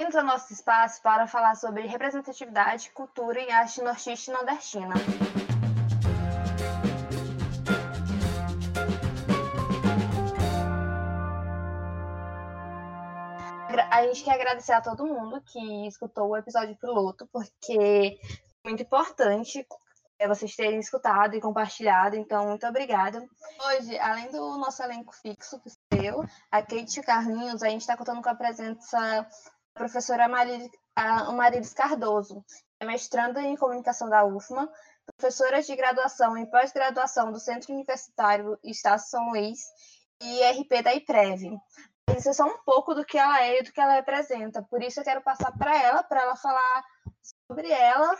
Bem-vindos ao nosso espaço para falar sobre representatividade, cultura e arte nortista e nordestina. A gente quer agradecer a todo mundo que escutou o episódio piloto, porque é muito importante é, vocês terem escutado e compartilhado, então muito obrigada. Hoje, além do nosso elenco fixo, que sou eu, a Kate Carlinhos, a gente está contando com a presença professora Marilis Cardoso, é mestranda em comunicação da UFMA, professora de graduação e pós-graduação do Centro Universitário Estácio São Luís e RP da IPREV. Isso é só um pouco do que ela é e do que ela representa, por isso eu quero passar para ela, para ela falar sobre ela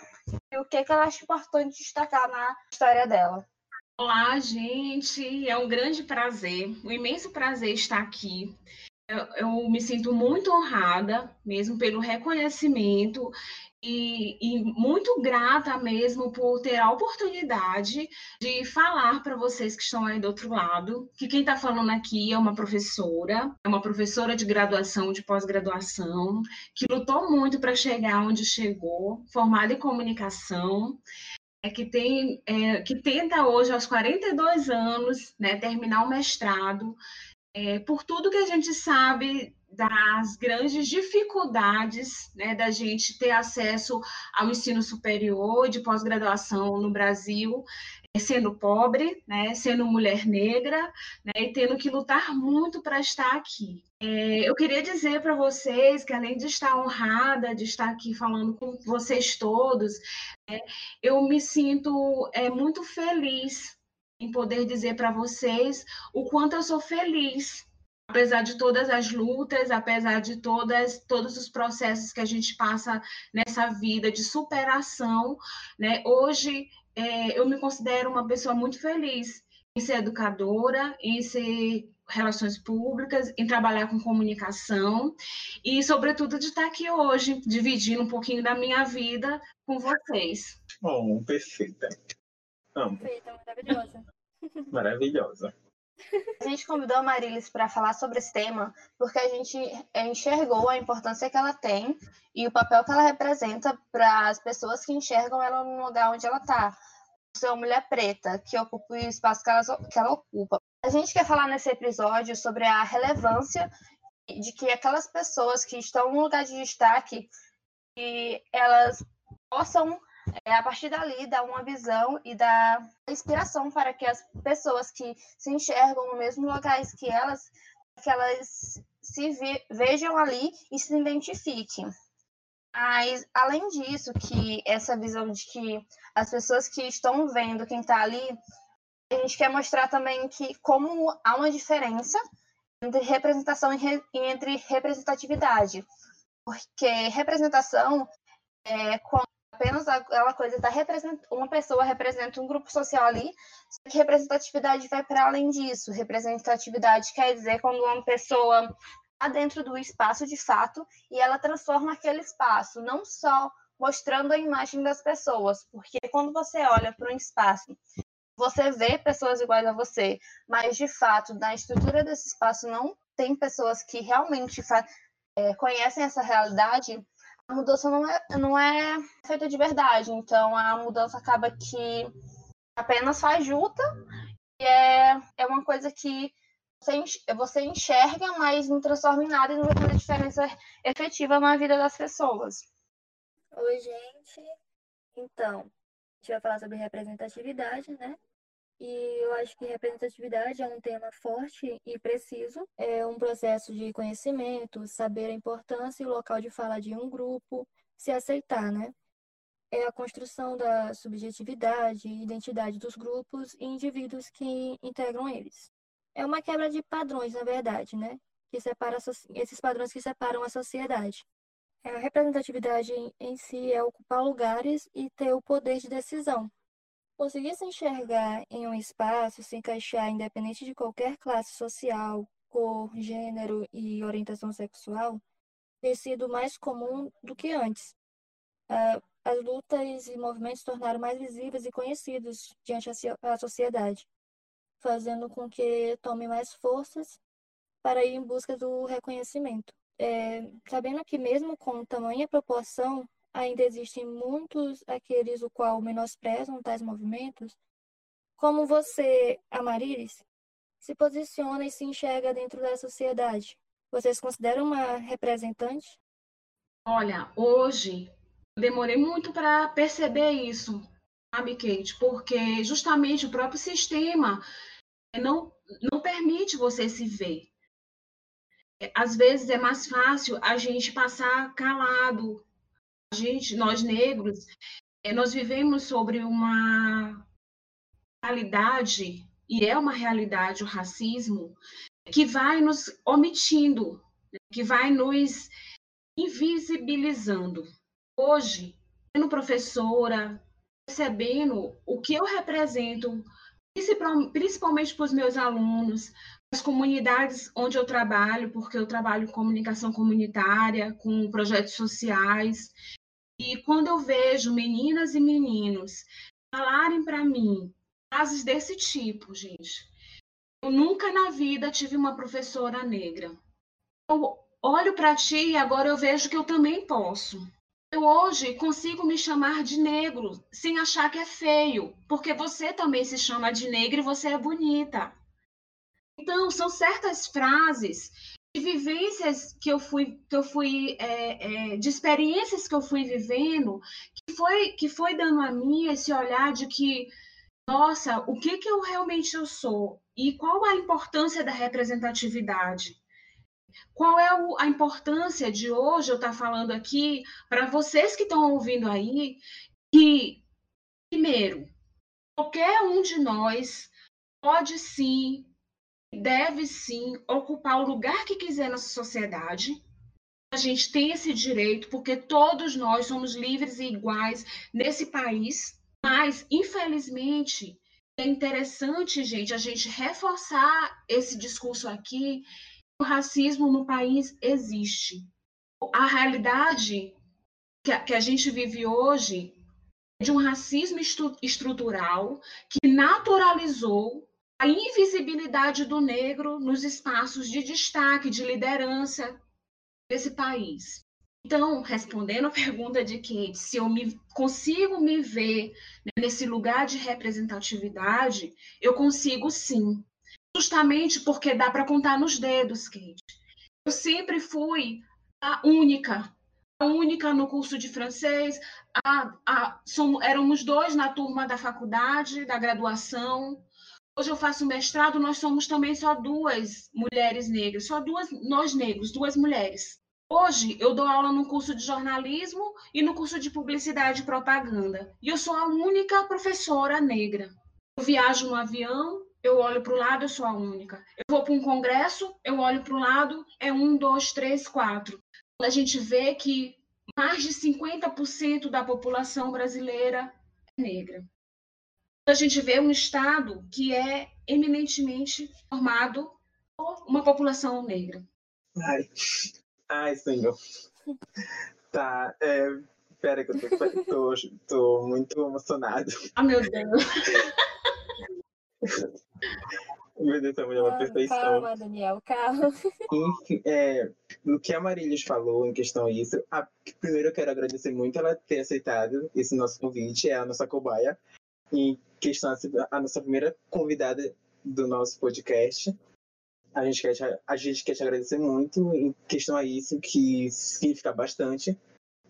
e o que, que ela acha importante destacar na história dela. Olá, gente! É um grande prazer, um imenso prazer estar aqui. Eu, eu me sinto muito honrada, mesmo pelo reconhecimento e, e, muito grata mesmo por ter a oportunidade de falar para vocês que estão aí do outro lado, que quem está falando aqui é uma professora, é uma professora de graduação, de pós-graduação, que lutou muito para chegar onde chegou, formada em comunicação, é que tem, é, que tenta hoje aos 42 anos, né, terminar o mestrado, é, por tudo que a gente sabe das grandes dificuldades né, da gente ter acesso ao ensino superior de pós-graduação no Brasil, é, sendo pobre, né, sendo mulher negra, né, e tendo que lutar muito para estar aqui. É, eu queria dizer para vocês que, além de estar honrada de estar aqui falando com vocês todos, é, eu me sinto é, muito feliz em poder dizer para vocês o quanto eu sou feliz apesar de todas as lutas, apesar de todas, todos os processos que a gente passa nessa vida de superação, né? Hoje é, eu me considero uma pessoa muito feliz em ser educadora, em ser relações públicas, em trabalhar com comunicação e, sobretudo, de estar aqui hoje, dividindo um pouquinho da minha vida com vocês. Bom, perfeita. Amo. Perfeita, maravilhosa. Maravilhosa. A gente convidou a Marilis para falar sobre esse tema porque a gente enxergou a importância que ela tem e o papel que ela representa para as pessoas que enxergam ela no lugar onde ela está. Ser uma mulher preta que ocupa o espaço que ela, que ela ocupa. A gente quer falar nesse episódio sobre a relevância de que aquelas pessoas que estão no lugar de destaque que elas possam é, a partir dali dá uma visão e dá inspiração para que as pessoas que se enxergam no mesmo locais que elas, que elas se ve vejam ali e se identifiquem. Mas, além disso, que essa visão de que as pessoas que estão vendo quem está ali, a gente quer mostrar também que como há uma diferença entre representação e, re e entre representatividade. Porque representação é quando apenas aquela coisa da represent... uma pessoa representa um grupo social ali, só que representatividade vai para além disso. Representatividade quer dizer quando uma pessoa está dentro do espaço de fato e ela transforma aquele espaço, não só mostrando a imagem das pessoas, porque quando você olha para um espaço, você vê pessoas iguais a você, mas de fato, na estrutura desse espaço não tem pessoas que realmente é, conhecem essa realidade, a mudança não é, não é feita de verdade. Então a mudança acaba que apenas faz junta e é, é uma coisa que você enxerga, mas não transforma em nada e não vai fazer diferença efetiva na vida das pessoas. Oi, gente. Então, a gente vai falar sobre representatividade, né? E eu acho que representatividade é um tema forte e preciso. É um processo de conhecimento, saber a importância e o local de fala de um grupo, se aceitar, né? É a construção da subjetividade e identidade dos grupos e indivíduos que integram eles. É uma quebra de padrões, na verdade, né? Que separa esses padrões que separam a sociedade. É a representatividade em si é ocupar lugares e ter o poder de decisão, Conseguir se enxergar em um espaço, se encaixar independente de qualquer classe social, cor, gênero e orientação sexual, tem sido mais comum do que antes. As lutas e movimentos tornaram mais visíveis e conhecidos diante da sociedade, fazendo com que tome mais forças para ir em busca do reconhecimento. é, sabendo que mesmo com tamanha proporção, ainda existem muitos aqueles o qual menosprezam tais movimentos, como você, Amarilis, se posiciona e se enxerga dentro da sociedade? Vocês consideram uma representante? Olha, hoje demorei muito para perceber isso, sabe, Kate? Porque justamente o próprio sistema não, não permite você se ver. Às vezes é mais fácil a gente passar calado. Gente, nós negros, eh, nós vivemos sobre uma realidade, e é uma realidade o racismo, que vai nos omitindo, que vai nos invisibilizando. Hoje, sendo professora, percebendo o que eu represento, principalmente para os meus alunos, as comunidades onde eu trabalho, porque eu trabalho em comunicação comunitária, com projetos sociais, e quando eu vejo meninas e meninos falarem para mim frases desse tipo, gente, eu nunca na vida tive uma professora negra. Eu olho para ti e agora eu vejo que eu também posso. Eu hoje consigo me chamar de negro sem achar que é feio, porque você também se chama de negra e você é bonita. Então, são certas frases de vivências que eu fui, que eu fui é, é, de experiências que eu fui vivendo, que foi, que foi dando a mim esse olhar de que, nossa, o que, que eu realmente eu sou? E qual a importância da representatividade? Qual é a importância de hoje eu estar falando aqui para vocês que estão ouvindo aí que, primeiro, qualquer um de nós pode sim, deve sim ocupar o lugar que quiser na sociedade. A gente tem esse direito porque todos nós somos livres e iguais nesse país, mas infelizmente é interessante, gente, a gente reforçar esse discurso aqui. O racismo no país existe. A realidade que a, gente vive hoje é de um racismo estru estrutural que naturalizou a invisibilidade do negro nos espaços de destaque, de liderança desse país. Então, respondendo a pergunta de Kate, se eu me, consigo me ver nesse lugar de representatividade, eu consigo sim. Justamente porque dá para contar nos dedos, Kate. Eu sempre fui a única, a única no curso de francês. A, a, somos, éramos dois na turma da faculdade, da graduação. Hoje eu faço mestrado, nós somos também só duas mulheres negras, só duas, nós negros, duas mulheres. Hoje eu dou aula no curso de jornalismo e no curso de publicidade e propaganda. E eu sou a única professora negra. Eu viajo no avião, eu olho para o lado, eu sou a única. Eu vou para um congresso, eu olho para o lado, é um, dois, três, quatro. A gente vê que mais de 50% da população brasileira é negra. A gente vê um Estado que é eminentemente formado por uma população negra. Ai, Ai, senhor. Tá, é, pera que eu tô, tô, tô muito emocionado. Ah, meu Deus. Meu Deus, essa mulher é uma perfeição. Calma, Daniel, calma. Enfim, é, no que a Marilis falou em questão a isso, a, primeiro eu quero agradecer muito ela ter aceitado esse nosso convite, é a nossa cobaia, em questão a nossa primeira convidada do nosso podcast. A gente quer te, a gente quer te agradecer muito em questão a isso, que significa bastante.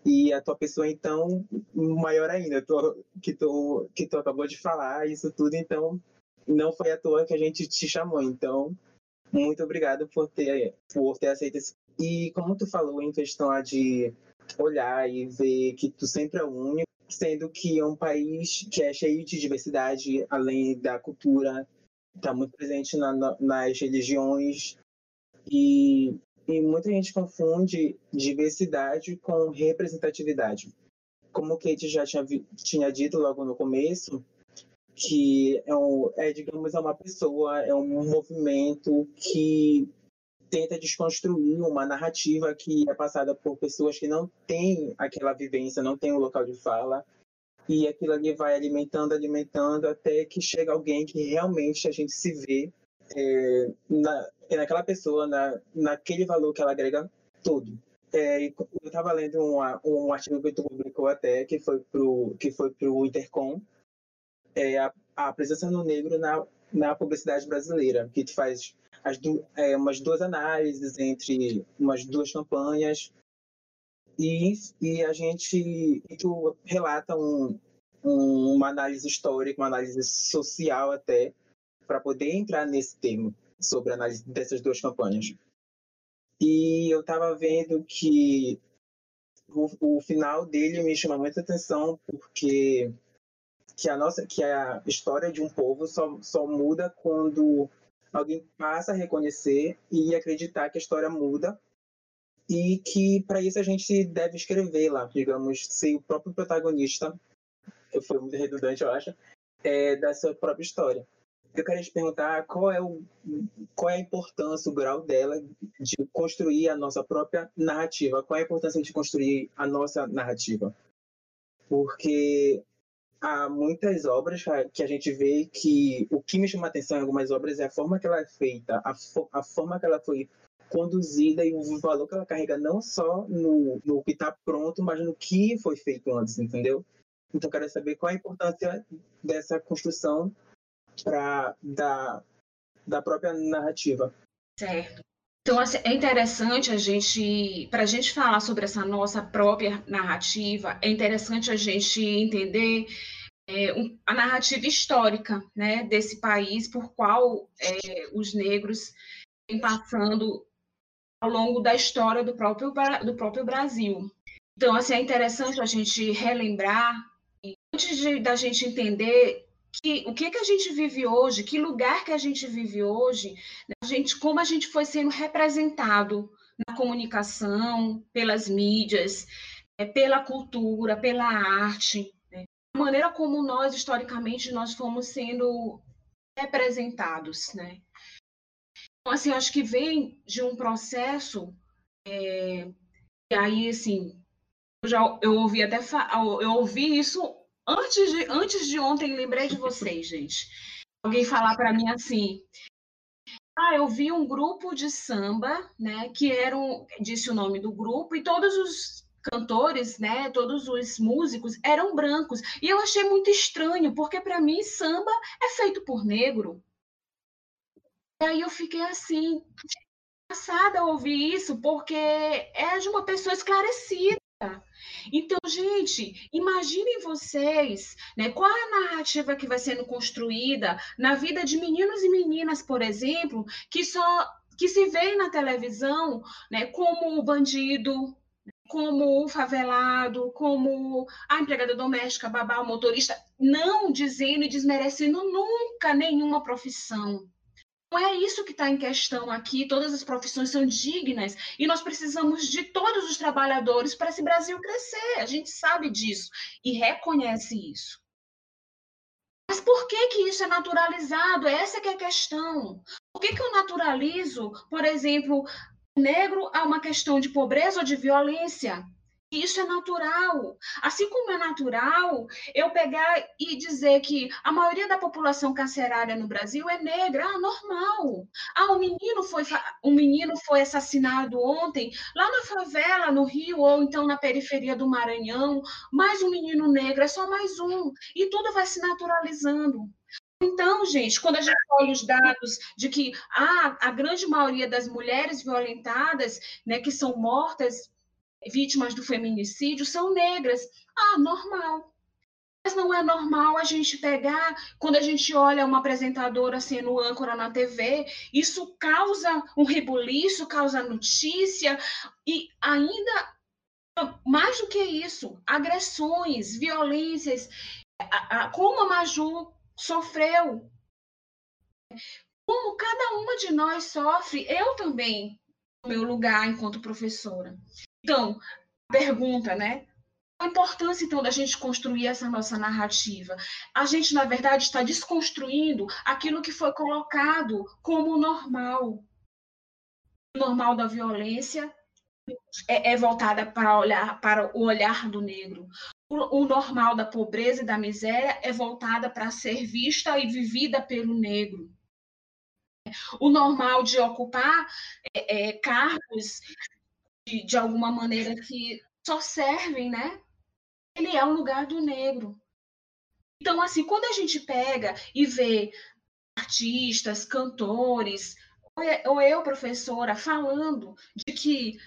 E a tua pessoa, então, maior ainda, tu, que, tu, que tu acabou de falar, isso tudo, então, não foi à toa que a gente te chamou. Então, muito obrigado por ter, por ter aceito esse. E como tu falou em questão de olhar e ver que tu sempre é o único, sendo que é um país que é cheio de diversidade, além da cultura, está muito presente na, na, nas religiões e, e muita gente confunde diversidade com representatividade. Como Kate já tinha, tinha dito logo no começo, que é, um, é, digamos, é uma pessoa, é um movimento que tenta desconstruir uma narrativa que é passada por pessoas que não têm aquela vivência, não têm um local de fala, e aquilo ali vai alimentando, alimentando, até que chega alguém que realmente a gente se vê é, na, naquela pessoa, na, naquele valor que ela agrega todo. É, eu estava lendo um, artigo que tu publicou até, que foi foi pro Intercom, é, a, a presença no negro na, na publicidade brasileira, que tu faz as du, é, umas duas análises entre umas duas campanhas e, e a gente e tu relata um, um, uma análise histórica, uma análise social até, para poder entrar nesse tema sobre a análise dessas duas campanhas. E eu estava vendo que o, o, final dele me chama muita atenção porque que a nossa que a história de um povo só, só muda quando alguém passa a reconhecer e acreditar que a história muda e que para isso a gente deve escrever lá, digamos, ser o próprio protagonista, foi muito redundante, eu acho, é, da sua própria história. Eu queria te perguntar qual é, o, qual é a importância, o grau dela de construir a nossa própria narrativa. Qual é a importância de construir a nossa narrativa? Porque há muitas obras que a gente vê que o que me chama a atenção em algumas obras é a forma que ela é feita, a, fo a forma que ela foi conduzida e o valor que ela carrega não só no, no que está pronto, mas no que foi feito antes, entendeu? Então, quero saber qual a importância dessa construção para da, da própria narrativa. Certo. Então, assim, é interessante a gente, para a gente falar sobre essa nossa própria narrativa, é interessante a gente entender é, um, a narrativa histórica né, desse país por qual é, os negros vêm passando ao longo da história do próprio, do próprio Brasil. Então, assim, é interessante a gente relembrar, antes de, da gente entender que, o que, que a gente vive hoje, que lugar que a gente vive hoje, né, a gente, como a gente foi sendo representado na comunicação, pelas mídias, é, pela cultura, pela arte, né? a maneira como nós, historicamente, nós fomos sendo representados, né? Então, assim, acho que vem de um processo, é, e aí, assim, eu já eu ouvi até eu ouvi isso Antes de, antes de ontem, lembrei de vocês, gente. Alguém falar para mim assim: ah, eu vi um grupo de samba, né, que eram, disse o nome do grupo, e todos os cantores, né, todos os músicos eram brancos. E eu achei muito estranho, porque para mim samba é feito por negro. E aí eu fiquei assim, passada ouvir isso, porque é de uma pessoa esclarecida. Então, gente, imaginem vocês, né, qual é a narrativa que vai sendo construída na vida de meninos e meninas, por exemplo, que só que se veem na televisão, né, como o bandido, como o favelado, como a empregada doméstica, babá, o motorista, não dizendo e desmerecendo nunca nenhuma profissão. É isso que está em questão aqui. Todas as profissões são dignas e nós precisamos de todos os trabalhadores para esse Brasil crescer. A gente sabe disso e reconhece isso. Mas por que que isso é naturalizado? Essa que é a questão. Por que, que eu naturalizo, por exemplo, negro a uma questão de pobreza ou de violência? Isso é natural. Assim como é natural eu pegar e dizer que a maioria da população carcerária no Brasil é negra, ah, normal. Ah, um menino foi um menino foi assassinado ontem lá na favela no Rio ou então na periferia do Maranhão, mais um menino negro, é só mais um e tudo vai se naturalizando. Então, gente, quando a gente olha os dados de que ah, a grande maioria das mulheres violentadas, né, que são mortas vítimas do feminicídio são negras. Ah, normal. Mas não é normal a gente pegar, quando a gente olha uma apresentadora sendo âncora na TV, isso causa um rebuliço, causa notícia, e ainda, mais do que isso, agressões, violências, como a Maju sofreu, como cada uma de nós sofre, eu também, no meu lugar enquanto professora. Então, pergunta, né? A importância, então, da gente construir essa nossa narrativa. A gente, na verdade, está desconstruindo aquilo que foi colocado como normal. O normal da violência é, é voltada para, olhar, para o olhar do negro. O, o normal da pobreza e da miséria é voltada para ser vista e vivida pelo negro. O normal de ocupar é, é, cargos de, de alguma maneira que só servem, né? Ele é o lugar do negro. Então, assim, quando a gente pega e vê artistas, cantores, ou eu, professora, falando de que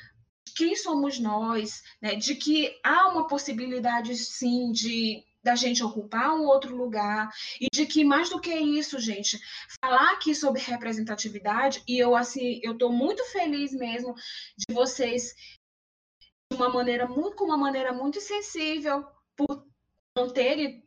quem somos nós, né, de que há uma possibilidade, sim, de da gente ocupar um outro lugar. E de que mais do que isso, gente, falar aqui sobre representatividade e eu assim, eu estou muito feliz mesmo de vocês de uma maneira muito com uma maneira muito sensível por terem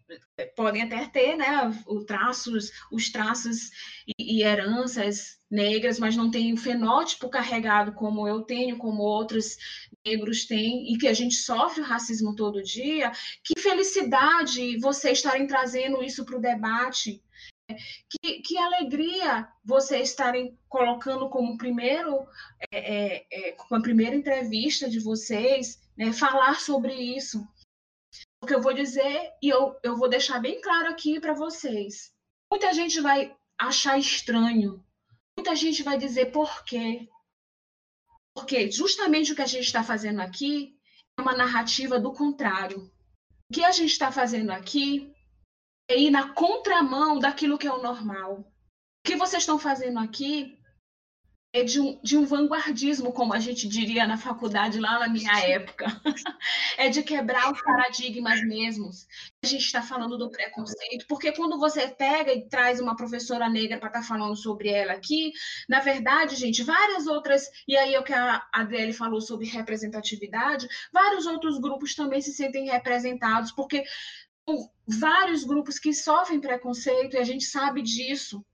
podem até ter, né, os traços, os traços e, heranças negras, mas não tem o fenótipo carregado como eu tenho, como outros negros têm, e que a gente sofre o racismo todo dia. Que felicidade vocês estarem trazendo isso para o debate. Que, que, alegria vocês estarem colocando como primeiro, é, é, é, a primeira entrevista de vocês, né, falar sobre isso. Que eu vou dizer, e eu, eu vou deixar bem claro aqui para vocês. Muita gente vai achar estranho Muita gente vai dizer por quê. Porque justamente o que a gente está fazendo aqui é uma narrativa do contrário. O que a gente está fazendo aqui é ir na contramão daquilo que é o normal. O que vocês estão fazendo aqui é de um, de um vanguardismo, como a gente diria na faculdade lá na minha época. é de quebrar os paradigmas mesmos. A gente está falando do preconceito, porque quando você pega e traz uma professora negra para estar tá falando sobre ela aqui, na verdade, gente, várias outras, e aí é o que a Adriele falou sobre representatividade, vários outros grupos também se sentem representados, porque vários grupos que sofrem preconceito, e a gente sabe disso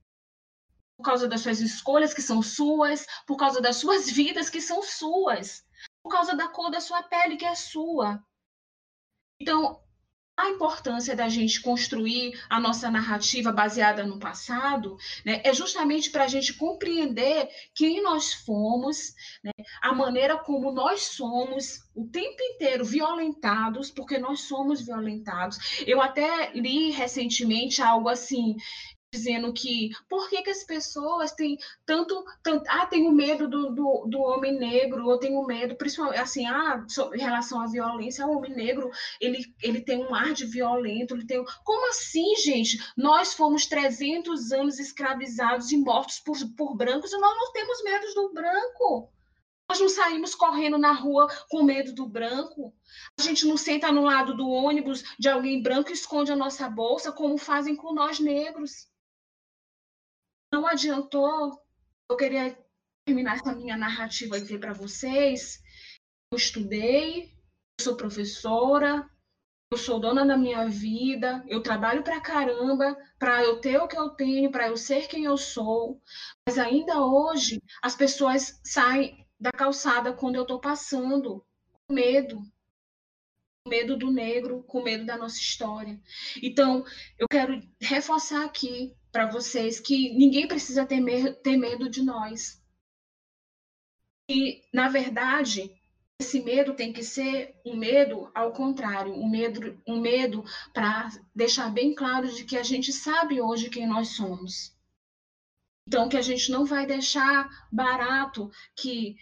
causa das suas escolhas que são suas, por causa das suas vidas que são suas, por causa da cor da sua pele que é sua. Então, a importância da gente construir a nossa narrativa baseada no passado né, é justamente para a gente compreender quem nós fomos, né, a maneira como nós somos o tempo inteiro violentados, porque nós somos violentados. Eu até li recentemente algo assim dizendo que por que, que as pessoas têm tanto, tanto ah, tenho medo do, do, do homem negro, ou tenho medo, principalmente assim, ah, em relação à violência, o homem negro, ele, ele tem um ar de violento, ele tem... Como assim, gente? Nós fomos 300 anos escravizados e mortos por, por brancos e nós não temos medo do branco. Nós não saímos correndo na rua com medo do branco. A gente não senta no lado do ônibus de alguém branco e esconde a nossa bolsa, como fazem com nós negros não adiantou. Eu queria terminar essa minha narrativa aqui para vocês. Eu estudei, eu sou professora, eu sou dona da minha vida, eu trabalho para caramba para eu ter o que eu tenho, para eu ser quem eu sou. Mas ainda hoje as pessoas saem da calçada quando eu estou passando com medo. Com medo do negro, com medo da nossa história. Então, eu quero reforçar aqui para vocês que ninguém precisa ter, ter medo de nós. E, na verdade, esse medo tem que ser um medo ao contrário, um medo, um medo para deixar bem claro de que a gente sabe hoje quem nós somos. Então, que a gente não vai deixar barato que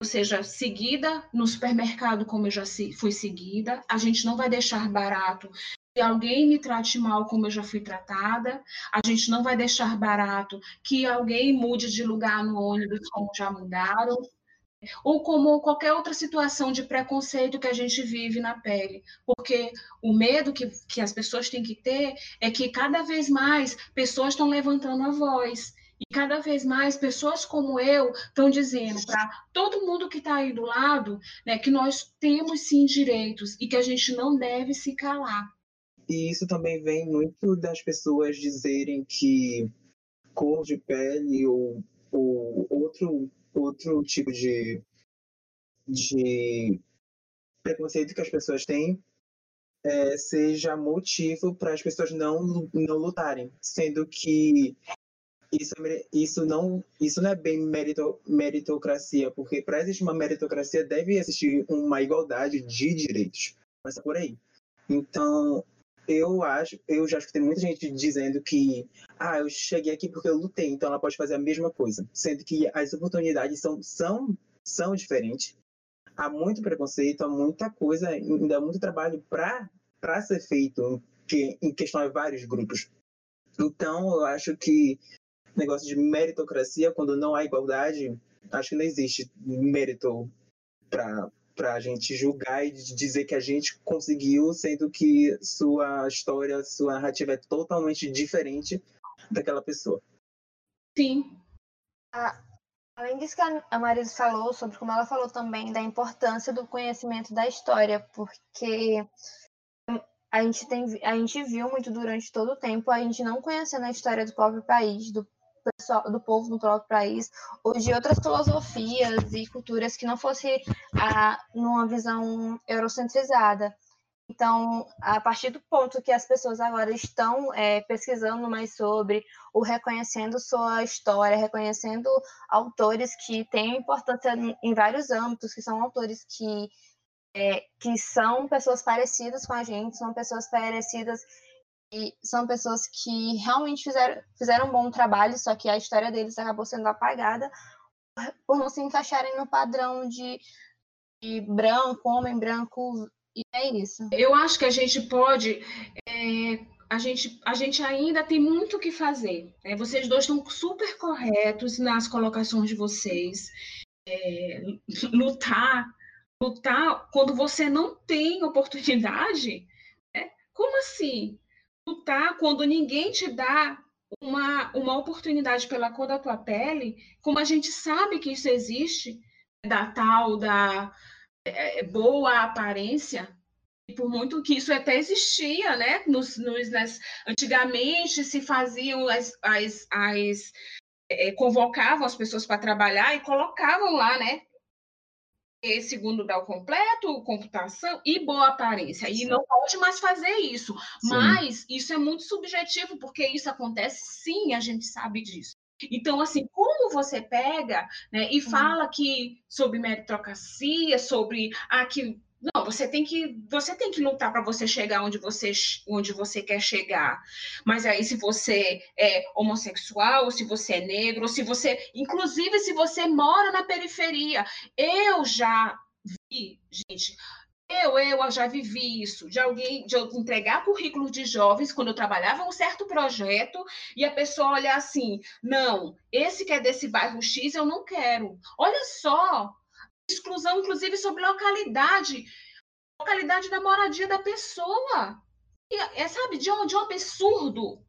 eu seja seguida no supermercado como eu já fui seguida, a gente não vai deixar barato que alguém me trate mal como eu já fui tratada, a gente não vai deixar barato que alguém mude de lugar no ônibus como já mudaram, ou como qualquer outra situação de preconceito que a gente vive na pele. Porque o medo que, que as pessoas têm que ter é que cada vez mais pessoas estão levantando a voz. E cada vez mais pessoas como eu estão dizendo para todo mundo que está aí do lado né, que nós temos sim direitos e que a gente não deve se calar. E isso também vem muito das pessoas dizerem que cor de pele ou, ou outro, outro tipo de, de preconceito que as pessoas têm é, seja motivo para as pessoas não, não lutarem, sendo que isso, isso, não, isso não é bem merito, meritocracia, porque para existir uma meritocracia deve existir uma igualdade de direitos. É por aí. Então, eu acho, eu já escutei muita gente dizendo que, ah, eu cheguei aqui porque eu lutei, então ela pode fazer a mesma coisa, sendo que as oportunidades são, são, são diferentes. há muito preconceito, há muita coisa, ainda há muito trabalho para ser feito que, em questão a vários grupos. Então, eu acho que negócio de meritocracia, quando não há igualdade, acho que não existe mérito para para a gente julgar e dizer que a gente conseguiu, sendo que sua história, sua narrativa é totalmente diferente daquela pessoa. Sim. Além disso que a Marisa falou, sobre como ela falou também da importância do conhecimento da história, porque a gente, tem, a gente viu muito durante todo o tempo a gente não conhecendo a história do próprio país, do pessoal, do povo do próprio país, ou de outras filosofias e culturas que não fosse a, numa visão eurocentrizada. Então, a partir do ponto que as pessoas agora estão é, pesquisando mais sobre, ou reconhecendo sua história, reconhecendo autores que têm importância em vários âmbitos, que são autores que, é, que são pessoas parecidas com a gente, são pessoas parecidas são pessoas que realmente fizeram, fizeram um bom trabalho, só que a história deles acabou sendo apagada por não se encaixarem no padrão de, de branco, homem branco, e é isso. Eu acho que a gente pode. É, a, gente, a gente ainda tem muito o que fazer. Né? Vocês dois estão super corretos nas colocações de vocês. É, lutar, lutar quando você não tem oportunidade. Né? Como assim? Lutar quando ninguém te dá uma, uma oportunidade pela cor da tua pele, como a gente sabe que isso existe, da tal, da é, é boa aparência, e por muito que isso até existia, né? Nos, nos, nas, antigamente se faziam as, as, as é, convocavam as pessoas para trabalhar e colocavam lá, né? Segundo grau completo, computação e boa aparência. E não pode mais fazer isso. Sim. Mas isso é muito subjetivo, porque isso acontece sim, a gente sabe disso. Então, assim, como você pega né, e fala que sobre meritocracia, sobre ah, que não, você tem que você tem que lutar para você chegar onde você onde você quer chegar. Mas aí se você é homossexual, se você é negro, se você, inclusive se você mora na periferia, eu já vi, gente, eu, eu já vivi isso, de alguém, de eu entregar currículo de jovens quando eu trabalhava um certo projeto e a pessoa olhar assim, não, esse que é desse bairro X eu não quero. Olha só, exclusão, inclusive, sobre localidade, localidade da moradia da pessoa. E, é, sabe, de um, de um absurdo.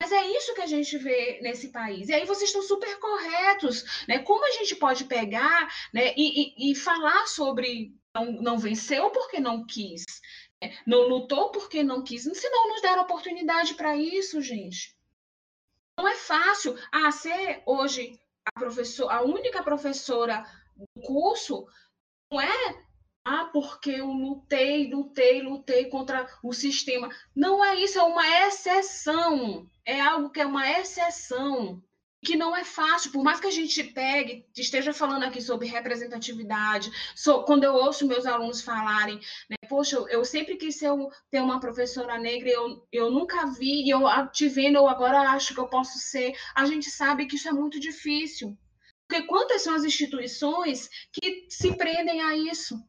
Mas é isso que a gente vê nesse país. E aí vocês estão super corretos, né? Como a gente pode pegar né, e, e, e falar sobre não, não venceu porque não quis, né? não lutou porque não quis, se não nos deram oportunidade para isso, gente. Não é fácil. Ah, ser hoje a, professor, a única professora do curso não é ah, porque eu lutei, lutei, lutei contra o sistema. Não é isso, é uma exceção. É algo que é uma exceção. Que não é fácil, por mais que a gente pegue, esteja falando aqui sobre representatividade, so, quando eu ouço meus alunos falarem, né, poxa, eu, eu sempre quis ser, ter uma professora negra, eu, eu nunca vi, e eu te vendo, eu agora acho que eu posso ser. A gente sabe que isso é muito difícil. Porque quantas são as instituições que se prendem a isso?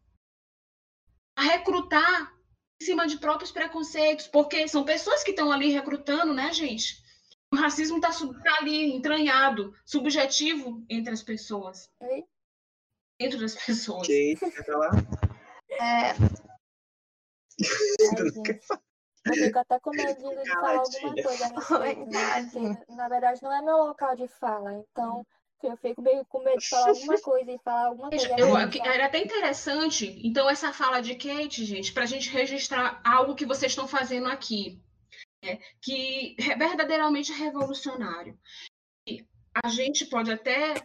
A recrutar em cima de próprios preconceitos, porque são pessoas que estão ali recrutando, né, gente? O racismo está tá ali entranhado, subjetivo entre as pessoas. Oi? Dentro das pessoas. Ok, quer falar? É... eu fico até com medo de falar alguma coisa na verdade não é meu local de fala, então eu fico meio com medo de falar alguma coisa e falar alguma coisa. Eu, era até interessante, então, essa fala de Kate, gente, para a gente registrar algo que vocês estão fazendo aqui, né, que é verdadeiramente revolucionário. E a gente pode até.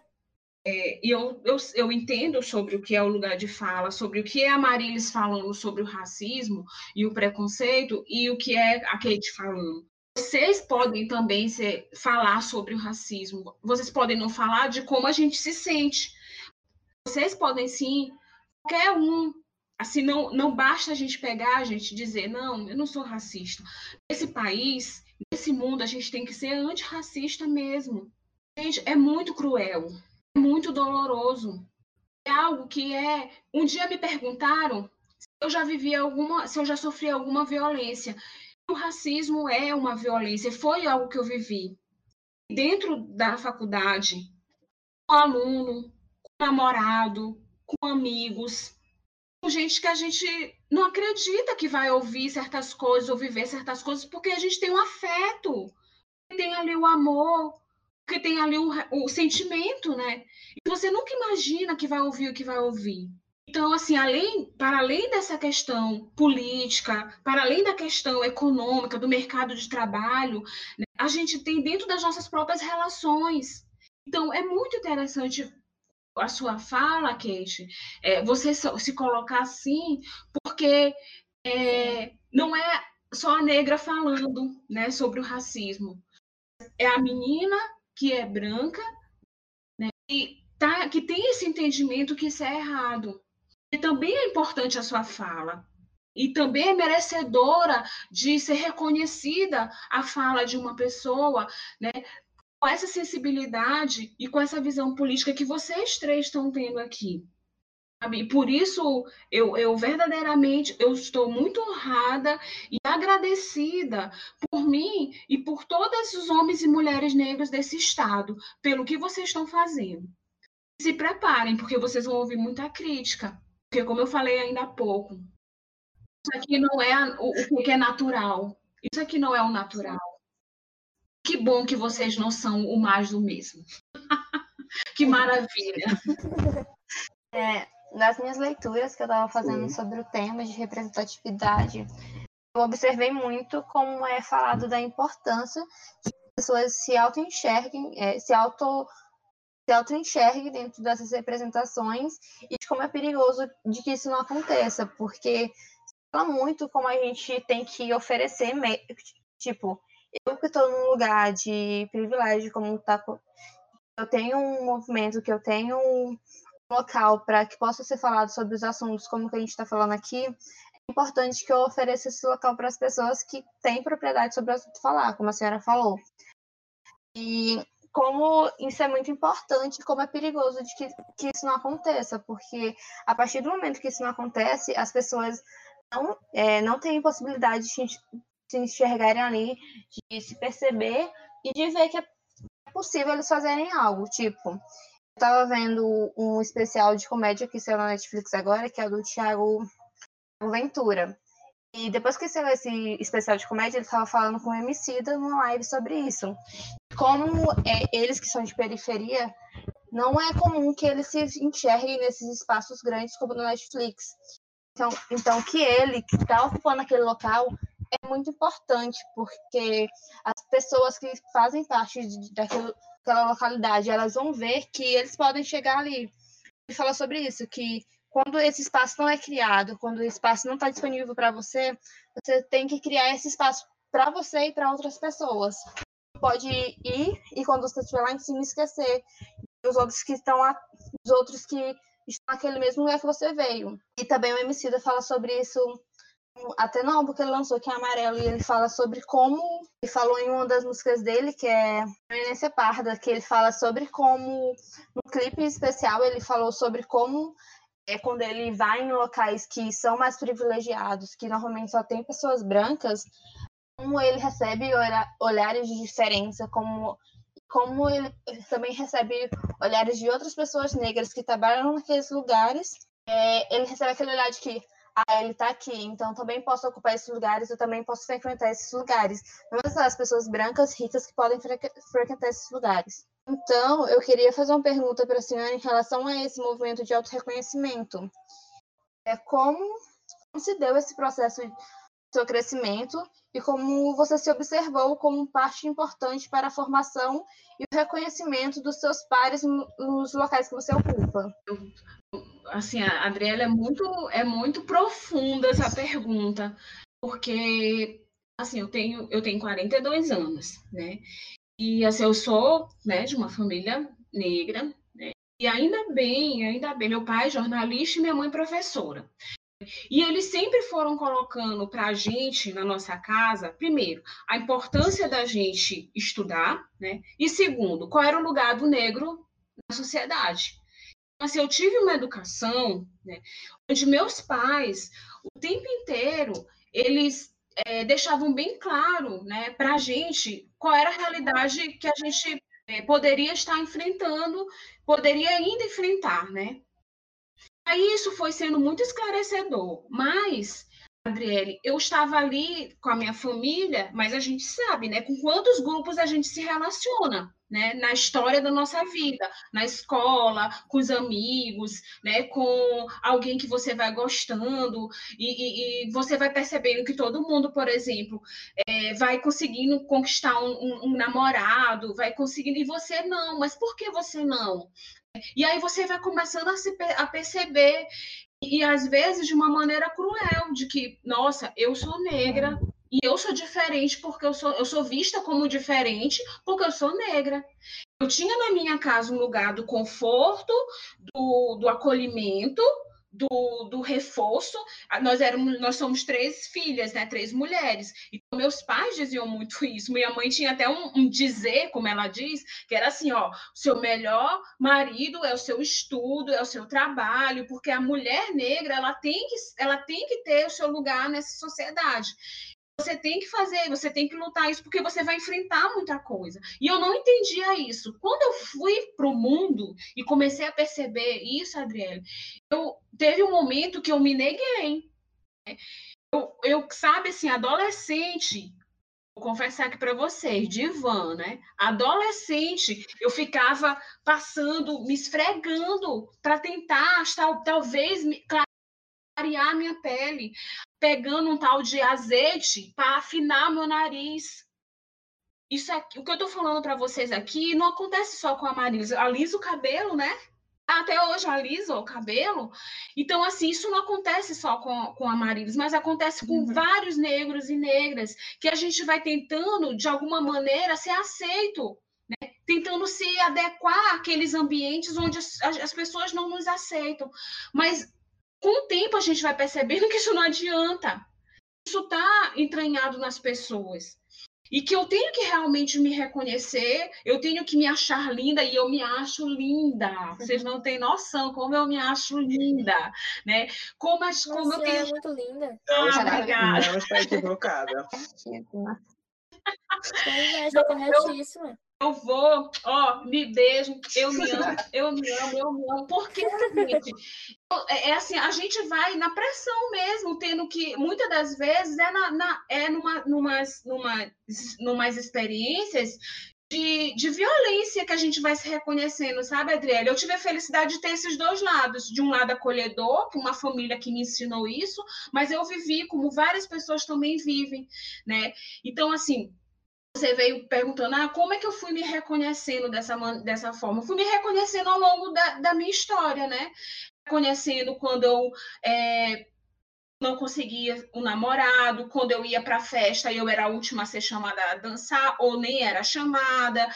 É, eu, eu, eu entendo sobre o que é o lugar de fala, sobre o que é a Marilis falando sobre o racismo e o preconceito, e o que é a Kate falando. Vocês podem também ser, falar sobre o racismo. Vocês podem não falar de como a gente se sente. Vocês podem sim, qualquer um. Assim, não, não basta a gente pegar, a gente dizer, não, eu não sou racista. Nesse país, nesse mundo, a gente tem que ser antirracista mesmo. Gente, é muito cruel, é muito doloroso. é algo que é. Um dia me perguntaram se eu já vivi alguma, se eu já sofri alguma violência. O racismo é uma violência, foi algo que eu vivi. Dentro da faculdade, com aluno, com namorado, com amigos, com gente que a gente não acredita que vai ouvir certas coisas ou viver certas coisas, porque a gente tem um afeto, tem ali o amor, que tem ali o, o sentimento, né? E você nunca imagina que vai ouvir o que vai ouvir. Então, assim, além, para além dessa questão política, para além da questão econômica, do mercado de trabalho, né, a gente tem dentro das nossas próprias relações. Então, é muito interessante a sua fala, Kate, é, você se colocar assim, porque é, não é só a negra falando né, sobre o racismo. É a menina que é branca né, e tá, que tem esse entendimento que isso é errado. E também é importante a sua fala. E também é merecedora de ser reconhecida a fala de uma pessoa, né, com essa sensibilidade e com essa visão política que vocês três estão tendo aqui. E por isso eu, eu verdadeiramente eu estou muito honrada e agradecida por mim e por todos os homens e mulheres negros desse estado pelo que vocês estão fazendo. Se preparem, porque vocês vão ouvir muita crítica. Porque, como eu falei ainda há pouco, isso aqui não é o, o que é natural. Isso aqui não é o natural. Que bom que vocês não são o mais do mesmo. que maravilha. É, nas minhas leituras que eu estava fazendo Sim. sobre o tema de representatividade, eu observei muito como é falado da importância de pessoas se auto-enxerguem, é, se auto se auto-enxergue dentro dessas representações e de como é perigoso de que isso não aconteça, porque fala muito como a gente tem que oferecer, tipo, eu que estou num lugar de privilégio, como tá, eu tenho um movimento, que eu tenho um local para que possa ser falado sobre os assuntos como que a gente está falando aqui, é importante que eu ofereça esse local para as pessoas que têm propriedade sobre o assunto falar, como a senhora falou. E como isso é muito importante, como é perigoso de que, que isso não aconteça, porque a partir do momento que isso não acontece, as pessoas não, é, não têm possibilidade de se enxergarem ali, de se perceber e de ver que é possível eles fazerem algo. Tipo, eu tava vendo um especial de comédia que saiu na Netflix agora, que é do Thiago Ventura. E depois que saiu esse especial de comédia, ele estava falando com o Emicida numa live sobre isso. Como é, eles que são de periferia, não é comum que eles se enxerguem nesses espaços grandes como no Netflix. Então, então que ele, que está ocupando aquele local, é muito importante, porque as pessoas que fazem parte de, daquilo, daquela localidade, elas vão ver que eles podem chegar ali. E falar sobre isso, que quando esse espaço não é criado, quando o espaço não está disponível para você, você tem que criar esse espaço para você e para outras pessoas. Pode ir e quando você estiver lá em cima esquecer os outros que estão lá, os outros que estão naquele mesmo lugar que você veio. E também o Emicida fala sobre isso até no álbum que ele lançou, que é Amarelo, e ele fala sobre como. Ele falou em uma das músicas dele, que é Eminência Parda, que ele fala sobre como. No clipe especial, ele falou sobre como. É quando ele vai em locais que são mais privilegiados, que normalmente só tem pessoas brancas, como ele recebe olhares de diferença, como como ele também recebe olhares de outras pessoas negras que trabalham naqueles lugares, é, ele recebe aquele olhar de que ah, ele está aqui, então também posso ocupar esses lugares, eu também posso frequentar esses lugares. Não é só as pessoas brancas, ricas que podem frequentar esses lugares. Então, eu queria fazer uma pergunta para a senhora em relação a esse movimento de autorreconhecimento. É como, como se deu esse processo seu crescimento e como você se observou como parte importante para a formação e o reconhecimento dos seus pares nos locais que você ocupa. Assim, a Adriela é muito é muito profunda essa pergunta, porque assim, eu tenho eu tenho 42 anos, né? E assim, eu sou, né, de uma família negra, né? E ainda bem, ainda bem, meu pai é jornalista e minha mãe professora. E eles sempre foram colocando para a gente, na nossa casa, primeiro, a importância da gente estudar, né? E segundo, qual era o lugar do negro na sociedade. Assim, eu tive uma educação né, onde meus pais, o tempo inteiro, eles é, deixavam bem claro né, para a gente qual era a realidade que a gente é, poderia estar enfrentando, poderia ainda enfrentar, né? Aí isso foi sendo muito esclarecedor, mas Adriele, eu estava ali com a minha família, mas a gente sabe, né, com quantos grupos a gente se relaciona, né, na história da nossa vida, na escola, com os amigos, né, com alguém que você vai gostando, e, e, e você vai percebendo que todo mundo, por exemplo, é, vai conseguindo conquistar um, um, um namorado, vai conseguindo, e você não, mas por que você não? E aí você vai começando a, se, a perceber e às vezes de uma maneira cruel, de que, nossa, eu sou negra e eu sou diferente porque eu sou, eu sou vista como diferente porque eu sou negra. Eu tinha na minha casa um lugar do conforto, do, do acolhimento, do, do reforço. Nós éramos, nós somos três filhas, né? Três mulheres. E meus pais diziam muito isso. Minha mãe tinha até um, um, dizer, como ela diz, que era assim, ó, seu melhor marido é o seu estudo, é o seu trabalho, porque a mulher negra ela tem que, ela tem que ter o seu lugar nessa sociedade você tem que fazer, você tem que lutar isso, porque você vai enfrentar muita coisa. E eu não entendia isso. Quando eu fui para o mundo e comecei a perceber isso, Adriele, eu teve um momento que eu me neguei. Né? Eu, eu sabe assim, adolescente, vou confessar aqui para vocês, divã, né? Adolescente, eu ficava passando, me esfregando para tentar, tal, talvez, clarear minha pele pegando um tal de azeite para afinar meu nariz. Isso aqui, o que eu estou falando para vocês aqui não acontece só com a Marisa. Alisa o cabelo, né? Até hoje alisa o cabelo. Então, assim, isso não acontece só com, com a Marilis, mas acontece com uhum. vários negros e negras, que a gente vai tentando, de alguma maneira, ser aceito, né? tentando se adequar àqueles ambientes onde as, as pessoas não nos aceitam. Mas com o tempo a gente vai percebendo que isso não adianta. Isso está entranhado nas pessoas. E que eu tenho que realmente me reconhecer, eu tenho que me achar linda e eu me acho linda. Vocês não têm noção como eu me acho linda, né? Como, as, como eu tenho. é muito linda. Não, ah, obrigada. não está equivocada. Pois é, corretíssima eu vou, ó, me beijo, eu me amo, eu me amo, eu me amo. Porque, gente, é, é assim, a gente vai na pressão mesmo, tendo que, muitas das vezes, é, na, na é numa, numas experiências de, de, violência que a gente vai se reconhecendo, sabe, Adriele? Eu tive a felicidade de ter esses dois lados. De um lado acolhedor, uma família que me ensinou isso, mas eu vivi como várias pessoas também vivem, né? Então, assim, você veio perguntando, ah, como é que eu fui me reconhecendo dessa, dessa forma? Eu fui me reconhecendo ao longo da, da minha história, né? Reconhecendo quando eu é, não conseguia um namorado, quando eu ia para festa eu era a última a ser chamada a dançar, ou nem era chamada,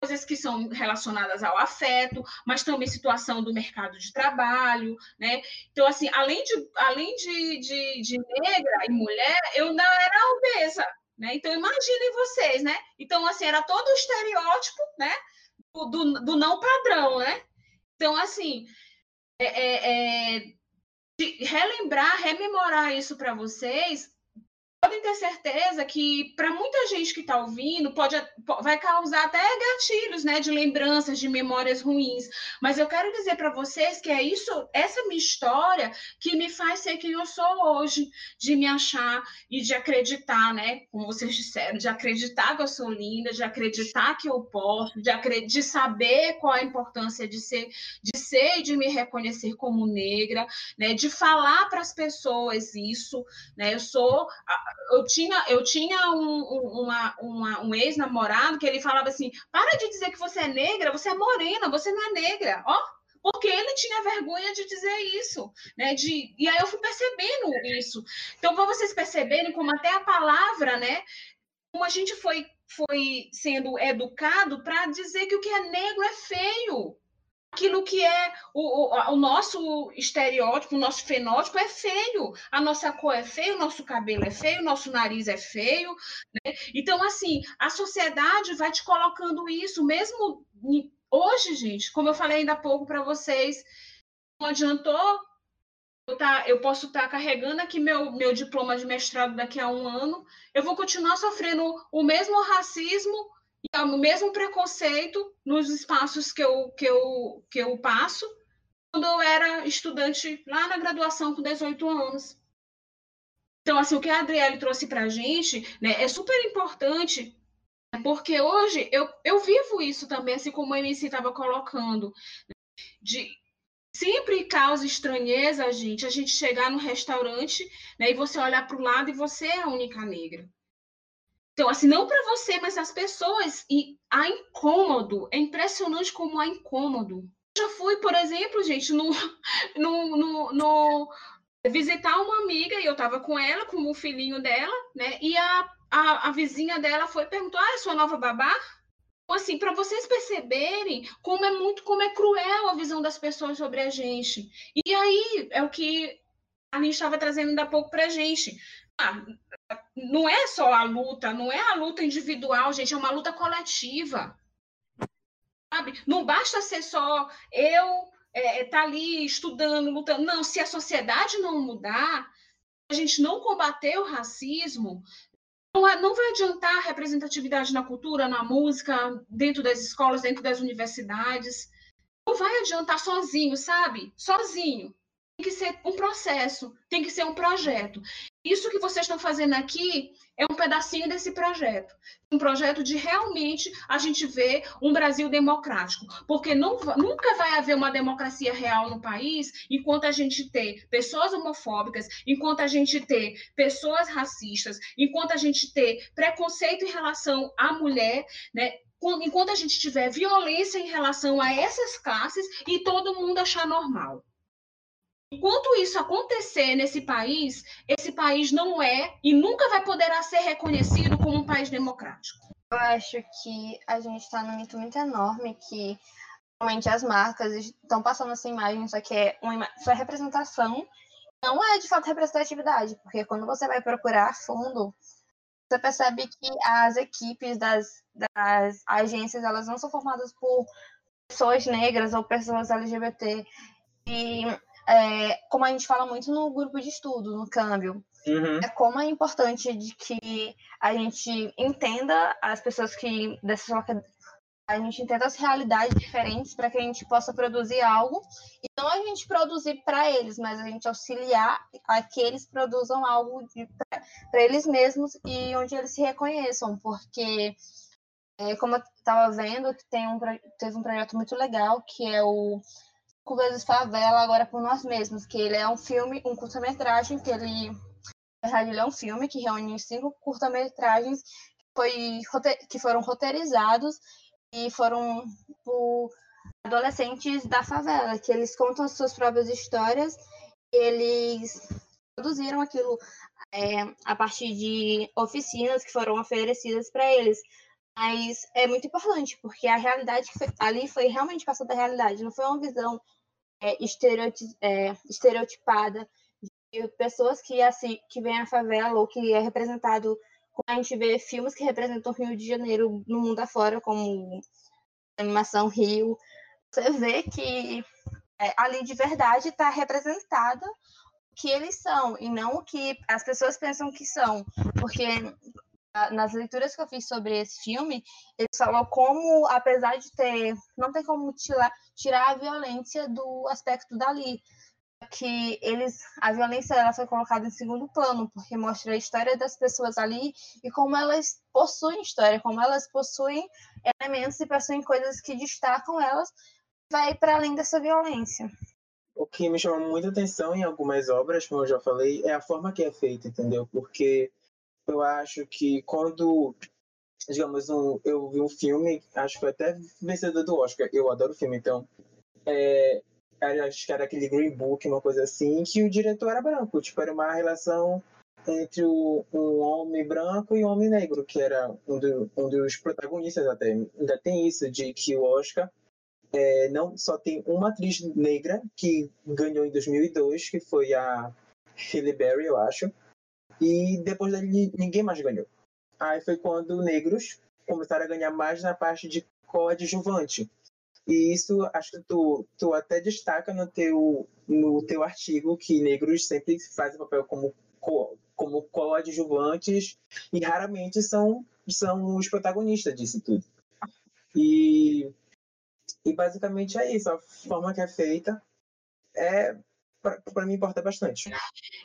coisas que são relacionadas ao afeto, mas também situação do mercado de trabalho, né? Então, assim, além de, além de, de, de negra e mulher, eu não era obesa, né? Então, imaginem vocês, né? Então, assim, era todo o estereótipo, né? Do, do, do não padrão, né? Então, assim, é, é, é, relembrar, rememorar isso para vocês podem ter certeza que para muita gente que está ouvindo pode vai causar até gatilhos, né, de lembranças, de memórias ruins. Mas eu quero dizer para vocês que é isso, essa minha história que me faz ser quem eu sou hoje, de me achar e de acreditar, né, como vocês disseram, de acreditar que eu sou linda, de acreditar que eu posso, de, de saber qual a importância de ser, de ser e de me reconhecer como negra, né, de falar para as pessoas isso, né, eu sou eu tinha, eu tinha um, um, uma, uma, um ex-namorado que ele falava assim: para de dizer que você é negra, você é morena, você não é negra, ó. Porque ele tinha vergonha de dizer isso, né? De, e aí eu fui percebendo isso. Então, para vocês perceberem como até a palavra, né? Como a gente foi, foi sendo educado para dizer que o que é negro é feio aquilo que é o, o, o, nosso estereótipo, o nosso fenótipo é feio. A nossa cor é feia, o nosso cabelo é feio, o nosso nariz é feio. Né? Então, assim, a sociedade vai te colocando isso, mesmo hoje, gente, como eu falei ainda há pouco para vocês, não adiantou eu, tá, eu posso estar tá carregando aqui meu, meu diploma de mestrado daqui a um ano, eu vou continuar sofrendo o mesmo racismo e o mesmo preconceito nos espaços que eu, que eu, que eu passo quando eu era estudante lá na graduação com 18 anos. Então, assim, o que a Adriele trouxe para a gente né, é super importante, porque hoje eu, eu vivo isso também, assim como a MC estava colocando, de sempre causa estranheza, gente, a gente chegar no restaurante né, e você olhar para o lado e você é a única negra. Então, assim, não para você, mas as pessoas, e há incômodo, é impressionante como há incômodo. Já fui, por exemplo, gente, no, no, no, no visitar uma amiga e eu estava com ela, com o filhinho dela, né? E a, a, a vizinha dela foi perguntar: ah, é sua nova babá? Então, assim, para vocês perceberem como é muito, como é cruel a visão das pessoas sobre a gente. E aí é o que a gente estava trazendo ainda há pouco para a gente. Ah, não é só a luta, não é a luta individual, gente, é uma luta coletiva. Sabe? Não basta ser só eu é, tá ali estudando, lutando. Não, se a sociedade não mudar, a gente não combater o racismo, não, não vai adiantar a representatividade na cultura, na música, dentro das escolas, dentro das universidades. Não vai adiantar sozinho, sabe? Sozinho. Tem que ser um processo, tem que ser um projeto. Isso que vocês estão fazendo aqui é um pedacinho desse projeto. Um projeto de realmente a gente ver um Brasil democrático. Porque não, nunca vai haver uma democracia real no país enquanto a gente ter pessoas homofóbicas, enquanto a gente ter pessoas racistas, enquanto a gente ter preconceito em relação à mulher, né? enquanto a gente tiver violência em relação a essas classes e todo mundo achar normal. Enquanto isso acontecer nesse país, esse país não é e nunca vai poder ser reconhecido como um país democrático. Eu acho que a gente está num mito muito enorme que realmente as marcas estão passando essa imagem, só que é uma sua representação não é de fato representatividade, porque quando você vai procurar fundo, você percebe que as equipes das, das agências elas não são formadas por pessoas negras ou pessoas LGBT. E é, como a gente fala muito no grupo de estudo, no câmbio, uhum. é como é importante de que a gente entenda as pessoas que dessa a gente entenda as realidades diferentes para que a gente possa produzir algo e não a gente produzir para eles, mas a gente auxiliar a que eles produzam algo para eles mesmos e onde eles se reconheçam, porque é, como eu estava vendo, tem um, teve um projeto muito legal que é o Cinco Vezes Favela Agora por Nós Mesmos, que ele é um filme, um curta-metragem, que ele, na verdade, ele é um filme que reúne cinco curta-metragens que, que foram roteirizados e foram por adolescentes da favela, que eles contam as suas próprias histórias, eles produziram aquilo é, a partir de oficinas que foram oferecidas para eles. Mas é muito importante, porque a realidade foi, ali foi realmente passada a realidade, não foi uma visão é, é, estereotipada de pessoas que, assim, que vêm à favela ou que é representado, a gente vê filmes que representam o Rio de Janeiro no mundo afora, como animação Rio, você vê que é, ali de verdade está representada o que eles são e não o que as pessoas pensam que são, porque nas leituras que eu fiz sobre esse filme, ele falou como, apesar de ter, não tem como tirar, tirar a violência do aspecto dali, que eles, a violência ela foi colocada em segundo plano, porque mostra a história das pessoas ali e como elas possuem história, como elas possuem elementos e possuem coisas que destacam elas, vai para além dessa violência. O que me chama muita atenção em algumas obras, como eu já falei, é a forma que é feita, entendeu? Porque eu acho que quando, digamos, um, eu vi um filme, acho que foi até vencedor do Oscar, eu adoro filme, então, é, acho que era aquele Green Book, uma coisa assim, que o diretor era branco, tipo, era uma relação entre o, um homem branco e um homem negro, que era um, do, um dos protagonistas até. Ainda tem isso de que o Oscar é, não só tem uma atriz negra que ganhou em 2002, que foi a Halle Berry, eu acho, e depois dele, ninguém mais ganhou. Aí foi quando negros começaram a ganhar mais na parte de coadjuvante. E isso acho que tu, tu até destaca no teu, no teu artigo que negros sempre fazem papel como, como coadjuvantes e raramente são, são os protagonistas disso tudo. E, e basicamente é isso, a forma que é feita é para mim importa bastante.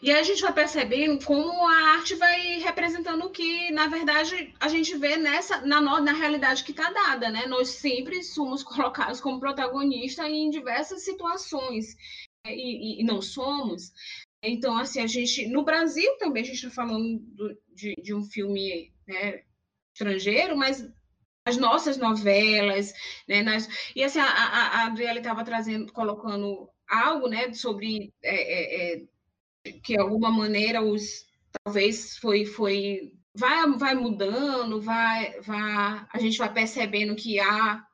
E aí a gente vai percebendo como a arte vai representando o que, na verdade, a gente vê nessa na, na realidade que está dada, né? Nós sempre somos colocados como protagonista em diversas situações né? e, e, não somos. Então, assim, a gente no Brasil também a gente está falando do, de, de um filme né, estrangeiro, mas as nossas novelas, né? Nas, e assim, a, a, a Adriele estava trazendo, colocando algo, né, sobre é, é, é, que de alguma maneira os talvez foi foi vai vai mudando, vai vai a gente vai percebendo que há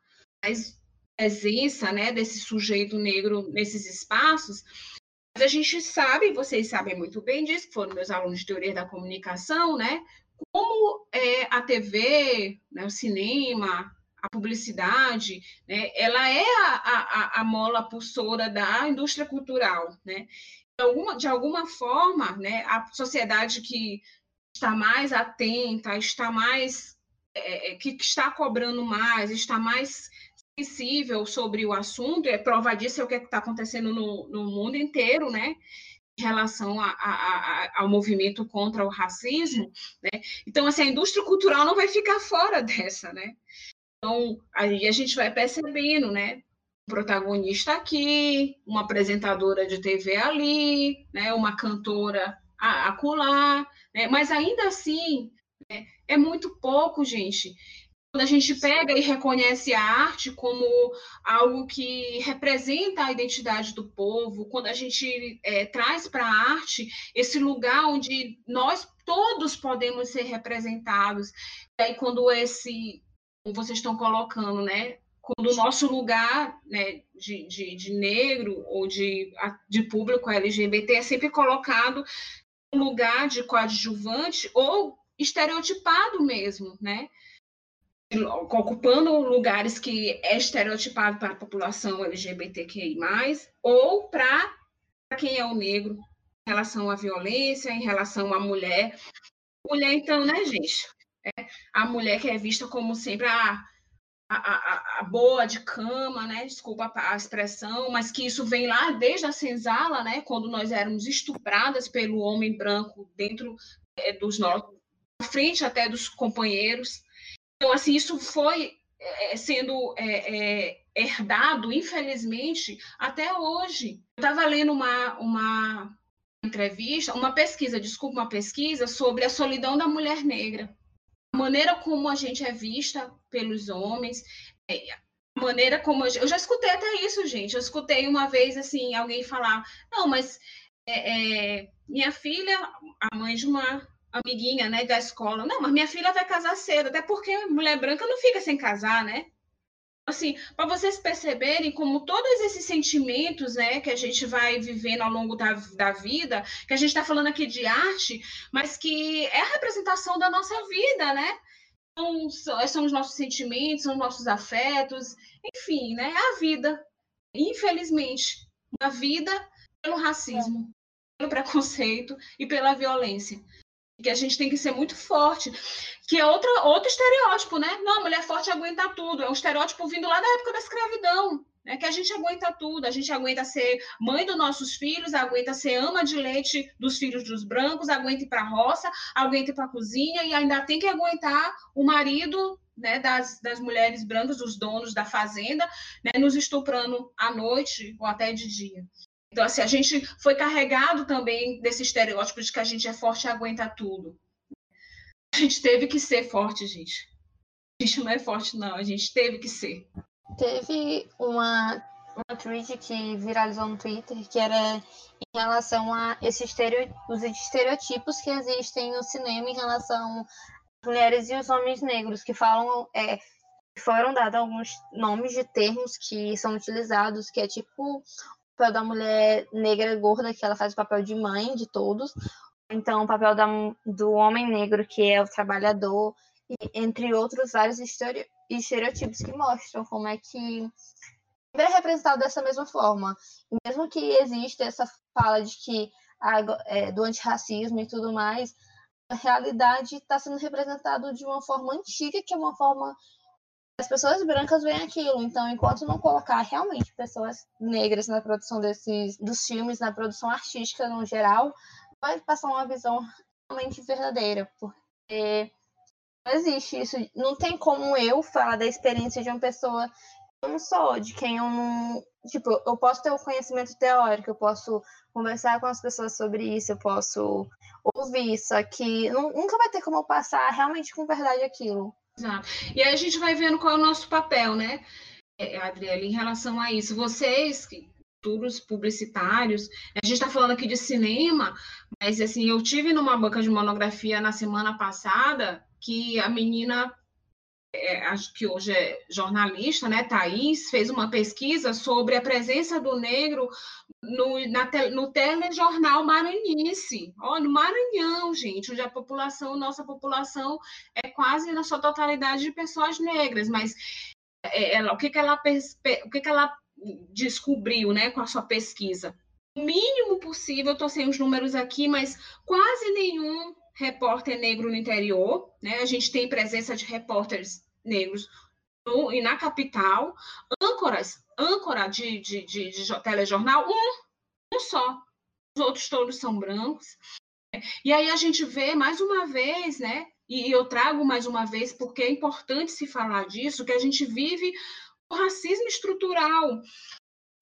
mais presença, né, desse sujeito negro nesses espaços. Mas a gente sabe, vocês sabem muito bem disso, foram meus alunos de teoria da comunicação, né? Como é, a TV, né, o cinema, a publicidade, né, ela é a, a, a mola pulsora da indústria cultural, né? De alguma, de alguma forma, né, a sociedade que está mais atenta, está mais é, é que está cobrando mais, está mais sensível sobre o assunto, é prova disso é o que é está acontecendo no, no mundo inteiro, né? em relação a, a, a, ao movimento contra o racismo, né? Então, assim, a indústria cultural não vai ficar fora dessa, né? Então, aí a gente vai percebendo, né? Um protagonista aqui, uma apresentadora de TV ali, né? uma cantora acolá, né? mas ainda assim né? é muito pouco, gente. Quando a gente pega e reconhece a arte como algo que representa a identidade do povo, quando a gente é, traz para a arte esse lugar onde nós todos podemos ser representados, e aí quando esse vocês estão colocando, né? Quando o nosso lugar né, de, de, de negro ou de, de público LGBT é sempre colocado no lugar de coadjuvante ou estereotipado mesmo, né? ocupando lugares que é estereotipado para a população LGBTQI+, ou para quem é o negro, em relação à violência, em relação à mulher. Mulher, então, né, gente? Né? A mulher que é vista como sempre a, a, a, a, boa de cama, né? Desculpa a expressão, mas que isso vem lá desde a senzala, né? Quando nós éramos estupradas pelo homem branco dentro é, dos nossos, à frente até dos companheiros. Então, assim, isso foi é, sendo é, é, herdado, infelizmente, até hoje. Eu estava lendo uma, uma entrevista, uma pesquisa, desculpa, uma pesquisa sobre a solidão da mulher negra a maneira como a gente é vista pelos homens, é, a maneira como eu já escutei até isso, gente. Eu escutei uma vez assim alguém falar, não, mas é, é, minha filha, a mãe de uma amiguinha, né, da escola, não, mas minha filha vai casar cedo, até porque mulher branca não fica sem casar, né? Assim, para vocês perceberem como todos esses sentimentos, né, que a gente vai vivendo ao longo da, da vida, que a gente está falando aqui de arte, mas que é a representação da nossa vida, né? Então, são os nossos sentimentos, são os nossos afetos, enfim, né? É a vida. Infelizmente, a vida pelo racismo, pelo preconceito e pela violência que a gente tem que ser muito forte, que é outra, outro estereótipo, né? Não, mulher forte aguenta tudo, é um estereótipo vindo lá da época da escravidão, né? que a gente aguenta tudo, a gente aguenta ser mãe dos nossos filhos, aguenta ser ama de leite dos filhos dos brancos, aguenta ir para a roça, aguenta ir para a cozinha e ainda tem que aguentar o marido né, das, das mulheres brancas, dos donos da fazenda, né, nos estuprando à noite ou até de dia. Então, assim, a gente foi carregado também desse estereótipo de que a gente é forte e aguenta tudo. A gente teve que ser forte, gente. A gente não é forte, não. A gente teve que ser. Teve uma, uma tweet que viralizou no Twitter que era em relação a esse estereo, os estereotipos que existem no cinema em relação às mulheres e os homens negros, que falam. É, foram dados alguns nomes de termos que são utilizados, que é tipo papel da mulher negra gorda, que ela faz o papel de mãe de todos, então o papel da, do homem negro, que é o trabalhador, e, entre outros vários estereotipos que mostram como é que é representado dessa mesma forma. E mesmo que exista essa fala de que é, do antirracismo e tudo mais, a realidade está sendo representada de uma forma antiga, que é uma forma as pessoas brancas veem aquilo. Então, enquanto não colocar realmente pessoas negras na produção desses dos filmes, na produção artística no geral, vai passar uma visão realmente verdadeira, porque não existe isso. Não tem como eu falar da experiência de uma pessoa que eu não sou, de quem eu não. Tipo, eu posso ter o conhecimento teórico, eu posso conversar com as pessoas sobre isso, eu posso ouvir, só que nunca vai ter como eu passar realmente com verdade aquilo. Exato. E aí a gente vai vendo qual é o nosso papel, né, é, Adriele, em relação a isso. Vocês, futuros publicitários, a gente está falando aqui de cinema, mas assim, eu tive numa banca de monografia na semana passada que a menina é, acho que hoje é jornalista, né, Thaís, fez uma pesquisa sobre a presença do negro no, na, no telejornal maranhense. Ó, no Maranhão, gente, onde a população, nossa população é quase na sua totalidade de pessoas negras, mas é, ela, o, que, que, ela, o que, que ela descobriu né, com a sua pesquisa? O mínimo possível, eu estou sem os números aqui, mas quase nenhum repórter negro no interior, né? A gente tem presença de repórteres negros no, e na capital, âncoras, âncora de, de, de, de telejornal, um, um só. Os outros todos são brancos. E aí a gente vê mais uma vez, né? E eu trago mais uma vez, porque é importante se falar disso, que a gente vive o racismo estrutural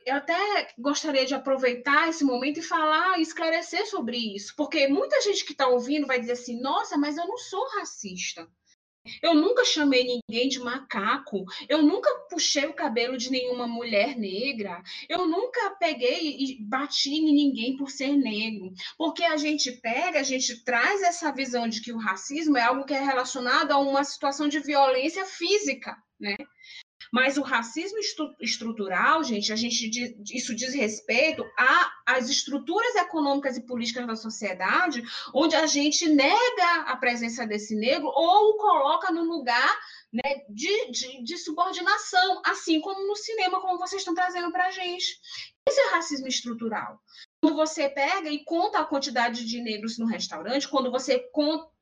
eu até gostaria de aproveitar esse momento e falar, esclarecer sobre isso, porque muita gente que está ouvindo vai dizer assim: nossa, mas eu não sou racista. Eu nunca chamei ninguém de macaco, eu nunca puxei o cabelo de nenhuma mulher negra, eu nunca peguei e bati em ninguém por ser negro. Porque a gente pega, a gente traz essa visão de que o racismo é algo que é relacionado a uma situação de violência física, né? Mas o racismo estrutural, gente, a gente isso diz respeito às estruturas econômicas e políticas da sociedade, onde a gente nega a presença desse negro ou o coloca no lugar né, de, de, de subordinação, assim como no cinema, como vocês estão trazendo para a gente. Esse é racismo estrutural. Quando você pega e conta a quantidade de negros no restaurante, quando você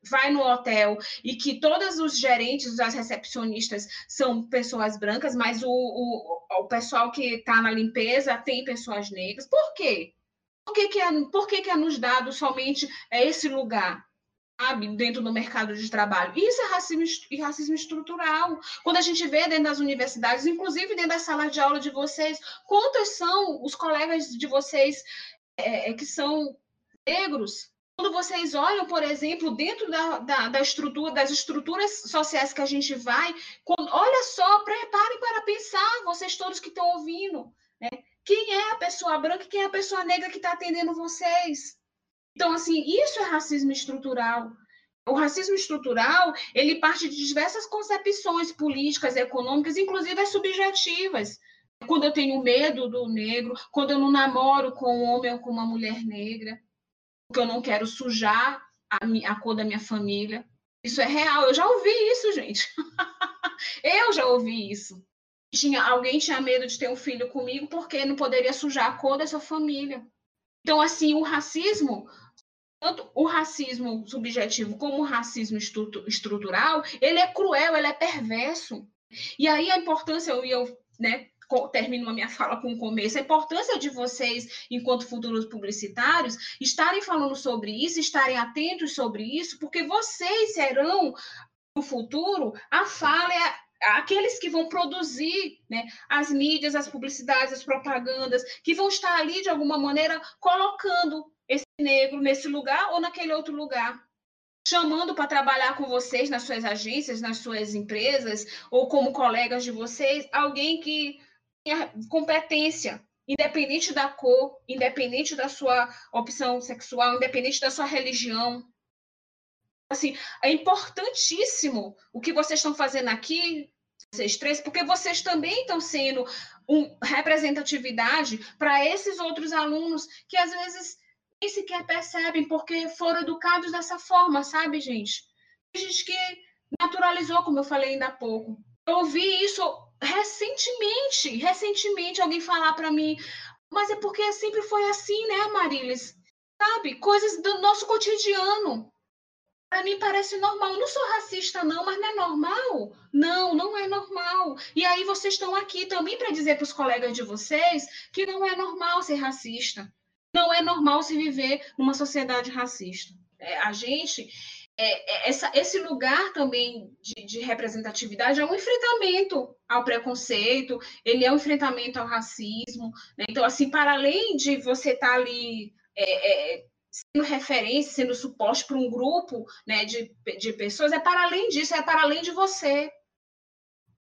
vai no hotel e que todos os gerentes, as recepcionistas são pessoas brancas, mas o, o, o pessoal que está na limpeza tem pessoas negras. Por quê? Por que, que, é, por que, que é nos dado somente esse lugar? sabe, dentro do mercado de trabalho. Isso é racismo, racismo estrutural. Quando a gente vê dentro das universidades, inclusive dentro da sala de aula de vocês, quantos são os colegas de vocês é, é, que são negros. Quando vocês olham, por exemplo, dentro da, da, da, estrutura, das estruturas sociais que a gente vai, quando, olha só, preparem para pensar, vocês todos que estão ouvindo, né? Quem é a pessoa branca e quem é a pessoa negra que está atendendo vocês? Então, assim, isso é racismo estrutural. O racismo estrutural, ele parte de diversas concepções políticas, econômicas, inclusive subjetivas quando eu tenho medo do negro, quando eu não namoro com um homem ou com uma mulher negra, porque eu não quero sujar a, a cor da minha família. Isso é real. Eu já ouvi isso, gente. eu já ouvi isso. Tinha, alguém tinha medo de ter um filho comigo porque não poderia sujar a cor da sua família. Então, assim, o racismo, tanto o racismo subjetivo como o racismo estrutural, ele é cruel, ele é perverso. E aí a importância, eu, eu né, termino a minha fala com o começo, a importância de vocês, enquanto futuros publicitários, estarem falando sobre isso, estarem atentos sobre isso, porque vocês serão, no futuro, a fala aqueles que vão produzir né, as mídias, as publicidades, as propagandas, que vão estar ali, de alguma maneira, colocando esse negro nesse lugar ou naquele outro lugar. Chamando para trabalhar com vocês nas suas agências, nas suas empresas, ou como colegas de vocês, alguém que competência, independente da cor, independente da sua opção sexual, independente da sua religião. Assim, é importantíssimo o que vocês estão fazendo aqui, vocês três, porque vocês também estão sendo um, representatividade para esses outros alunos que às vezes nem sequer percebem porque foram educados dessa forma, sabe, gente? Gente que naturalizou, como eu falei ainda há pouco. Eu ouvi isso recentemente, recentemente alguém falar para mim, mas é porque sempre foi assim, né, Marilis? Sabe? Coisas do nosso cotidiano. Para mim parece normal. Eu não sou racista, não, mas não é normal? Não, não é normal. E aí vocês estão aqui também para dizer para os colegas de vocês que não é normal ser racista. Não é normal se viver numa sociedade racista. É, a gente é, é, essa, esse lugar também de, de, representatividade é um enfrentamento ao preconceito, ele é um enfrentamento ao racismo. Né? Então, assim, para além de você estar tá ali é, é, sendo referência, sendo suporte para um grupo né, de, de pessoas, é para além disso, é para além de você.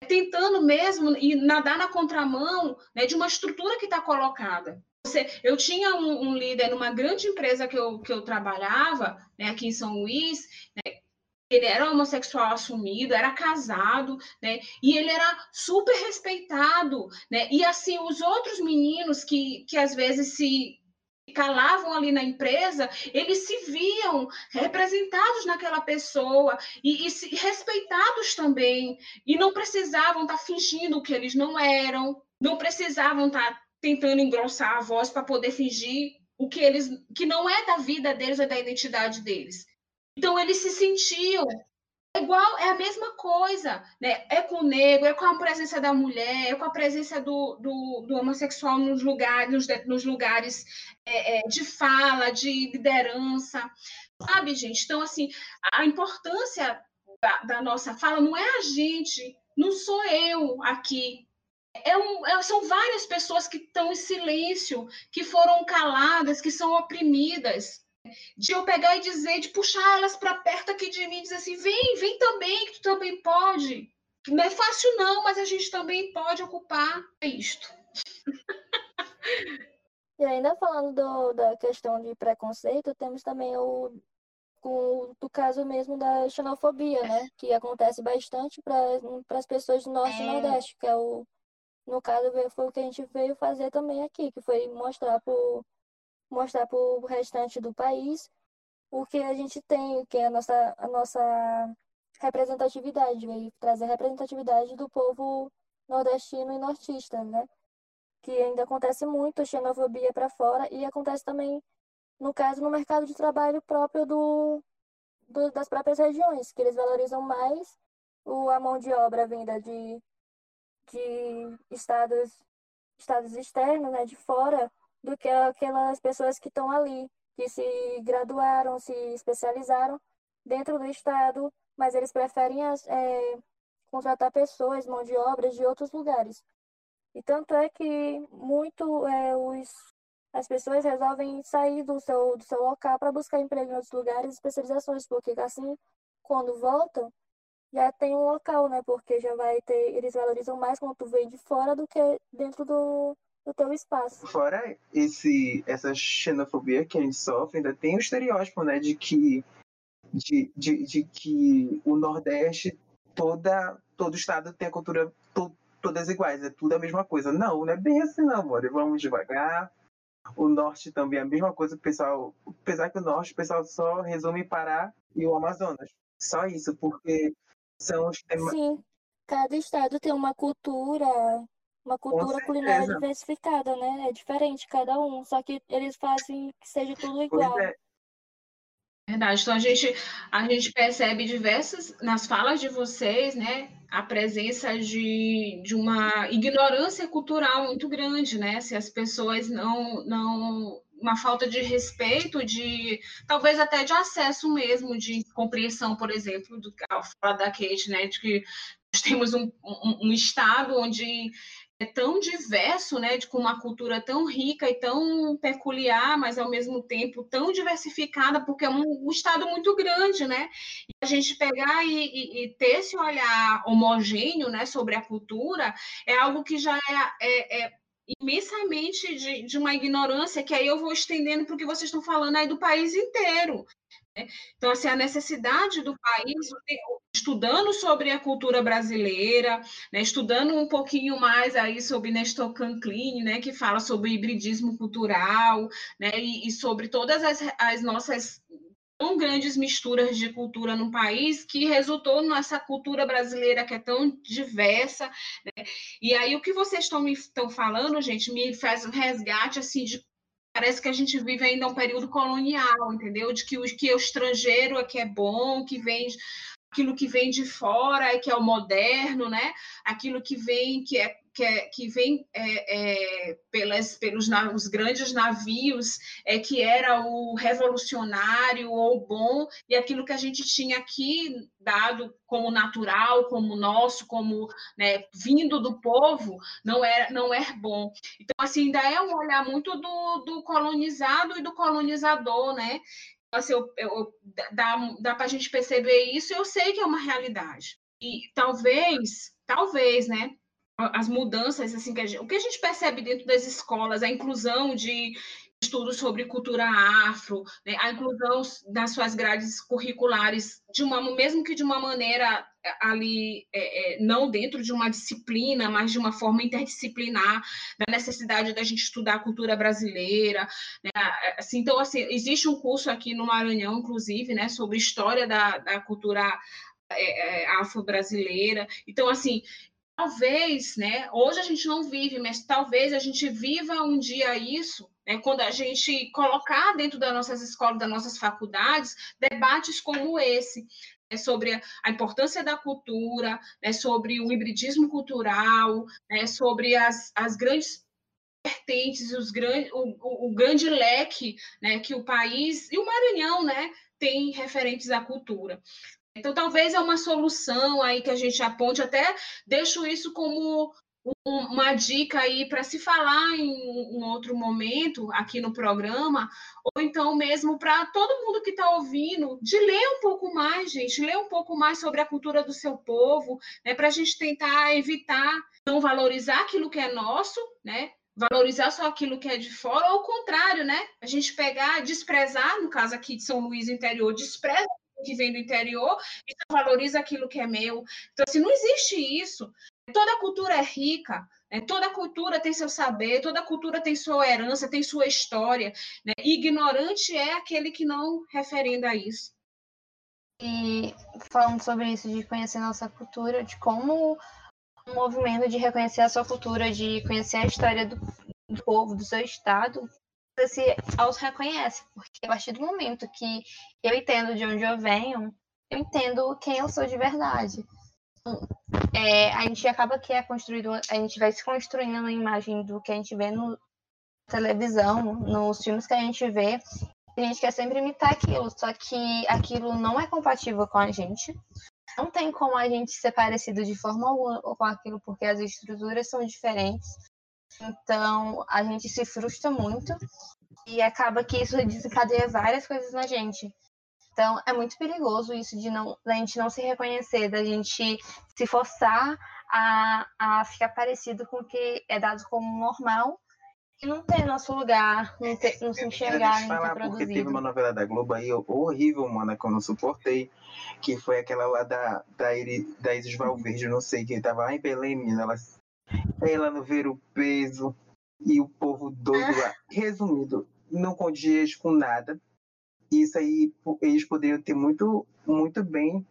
Tentando mesmo e nadar na contramão né, de uma estrutura que está colocada. Você, eu tinha um, um, líder numa grande empresa que eu, que eu trabalhava, né, aqui em São Luís, né, ele era homossexual assumido, era casado, né? E ele era super respeitado, né? E assim, os outros meninos que, que às vezes se calavam ali na empresa, eles se viam representados naquela pessoa e, e se, respeitados também, e não precisavam estar tá fingindo que eles não eram, não precisavam estar tá tentando engrossar a voz para poder fingir o que eles que não é da vida deles ou da identidade deles. Então eles se sentiam é igual, é a mesma coisa, né? É com o negro, é com a presença da mulher, é com a presença do, do, do homossexual nos lugares, nos, nos lugares é, é, de fala, de liderança, sabe, gente? Então, assim, a importância da, da nossa fala não é a gente, não sou eu aqui é um, é, são várias pessoas que estão em silêncio, que foram caladas, que são oprimidas. De eu pegar e dizer, de puxar elas para perto aqui de mim e dizer assim: vem, vem também, que tu também pode. Não é fácil, não, mas a gente também pode ocupar isto. E ainda falando do, da questão de preconceito, temos também o com do caso mesmo da xenofobia, né? Que acontece bastante para as pessoas do Norte é. e Nordeste, que é o no caso, foi o que a gente veio fazer também aqui, que foi mostrar para mostrar o restante do país o que a gente tem, que é a nossa, a nossa representatividade, veio trazer a representatividade do povo nordestino e nortista, né? Que ainda acontece muito xenofobia para fora e acontece também, no caso, no mercado de trabalho próprio do, do das próprias regiões, que eles valorizam mais o, a mão de obra vinda de de estados, estados externos, né, de fora, do que aquelas pessoas que estão ali, que se graduaram, se especializaram dentro do estado, mas eles preferem é, contratar pessoas, mão de obra de outros lugares. E tanto é que muito é, os, as pessoas resolvem sair do seu, do seu local para buscar emprego em outros lugares, especializações, porque assim, quando voltam, já tem um local, né? Porque já vai ter, eles valorizam mais quando tu vem de fora do que dentro do, do teu espaço. Fora esse, essa xenofobia que a gente sofre, ainda tem o estereótipo, né? De que, de, de, de que o Nordeste, toda, todo estado tem a cultura to, todas iguais, é tudo a mesma coisa. Não, não é bem assim não, amor. Vamos devagar. O norte também é a mesma coisa, o pessoal, apesar que o norte o pessoal só resume Pará e o Amazonas. Só isso, porque são os temas. Sim, cada estado tem uma cultura, uma cultura culinária diversificada, né? É diferente cada um, só que eles fazem que seja tudo igual. É. Verdade. Então a gente a gente percebe diversas nas falas de vocês, né, a presença de, de uma ignorância cultural muito grande, né? Se as pessoas não não uma falta de respeito, de talvez até de acesso mesmo, de compreensão, por exemplo, do fala da Kate, né, de que nós temos um, um, um, estado onde é tão diverso, né, de, com uma cultura tão rica e tão peculiar, mas ao mesmo tempo tão diversificada, porque é um, um estado muito grande, né? E a gente pegar e, e, e, ter esse olhar homogêneo, né, sobre a cultura é algo que já é, é, é imensamente de, de uma ignorância que aí eu vou estendendo para o que vocês estão falando aí do país inteiro. Né? Então, assim, a necessidade do país, estudando sobre a cultura brasileira, né, estudando um pouquinho mais aí sobre Nestor Canclini, né, que fala sobre hibridismo cultural, né, e, e sobre todas as, as nossas tão grandes misturas de cultura no país que resultou nessa cultura brasileira que é tão diversa. Né? E aí o que vocês estão me estão falando, gente, me faz um resgate assim de parece que a gente vive ainda um período colonial, entendeu? De que o que o estrangeiro é que é bom, que vem aquilo que vem de fora é que é o moderno, né? Aquilo que vem que é que, é, que vem é, é, pelas, pelos os grandes navios é que era o revolucionário ou bom, e aquilo que a gente tinha aqui dado como natural, como nosso, como né, vindo do povo, não é, não é bom. Então, assim, ainda é um olhar muito do, do colonizado e do colonizador, né? Então, assim, eu, eu, dá, dá para a gente perceber isso, eu sei que é uma realidade. E talvez, talvez, né? As mudanças, assim, que gente, o que a gente percebe dentro das escolas, a inclusão de estudos sobre cultura afro, né, a inclusão das suas grades curriculares, de uma, mesmo que de uma maneira é, ali, é, não dentro de uma disciplina, mas de uma forma interdisciplinar, da necessidade da gente estudar a cultura brasileira. Né, assim, então, assim, existe um curso aqui no Maranhão, inclusive, né, sobre história da, da cultura é, é afro-brasileira. Então, assim, talvez, né, hoje a gente não vive, mas talvez a gente viva um dia isso, né, quando a gente colocar dentro das nossas escolas, das nossas faculdades, debates como esse, né, sobre a importância da cultura, né, sobre o hibridismo cultural, né, sobre as, as grandes vertentes, os gran, o, o, o grande leque né, que o país e o Maranhão né, tem referentes à cultura. Então, talvez é uma solução aí que a gente aponte, até deixo isso como uma dica aí para se falar em um outro momento aqui no programa, ou então mesmo para todo mundo que está ouvindo, de ler um pouco mais, gente, ler um pouco mais sobre a cultura do seu povo, né, para a gente tentar evitar não valorizar aquilo que é nosso, né, valorizar só aquilo que é de fora, ou ao contrário, né, a gente pegar, desprezar, no caso aqui de São Luís interior, despreza que vem do interior e valoriza aquilo que é meu. Então, assim, não existe isso. Toda cultura é rica, né? toda cultura tem seu saber, toda cultura tem sua herança, tem sua história. Né? ignorante é aquele que não referenda isso. E falando sobre isso, de conhecer nossa cultura, de como o movimento de reconhecer a sua cultura, de conhecer a história do, do povo, do seu estado, se auto-reconhece, porque a partir do momento que eu entendo de onde eu venho, eu entendo quem eu sou de verdade. É, a gente acaba que é construído, a gente vai se construindo uma imagem do que a gente vê no televisão, nos filmes que a gente vê, a gente quer sempre imitar aquilo, só que aquilo não é compatível com a gente. Não tem como a gente ser parecido de forma alguma com aquilo, porque as estruturas são diferentes. Então, a gente se frustra muito e acaba que isso desencadeia várias coisas na gente. Então, é muito perigoso isso de não, da gente não se reconhecer, da gente se forçar a, a ficar parecido com o que é dado como normal e não ter nosso lugar, não, ter, não se enxergar, não ter produzido. Porque teve uma novela da Globo aí horrível, mano, que eu não suportei, que foi aquela lá da, da, da Isis Valverde, não sei, que tava lá em Belém, menina, ela ela não ver o peso e o povo doido lá. Resumido, não condiz com nada. Isso aí eles poderiam ter muito, muito bem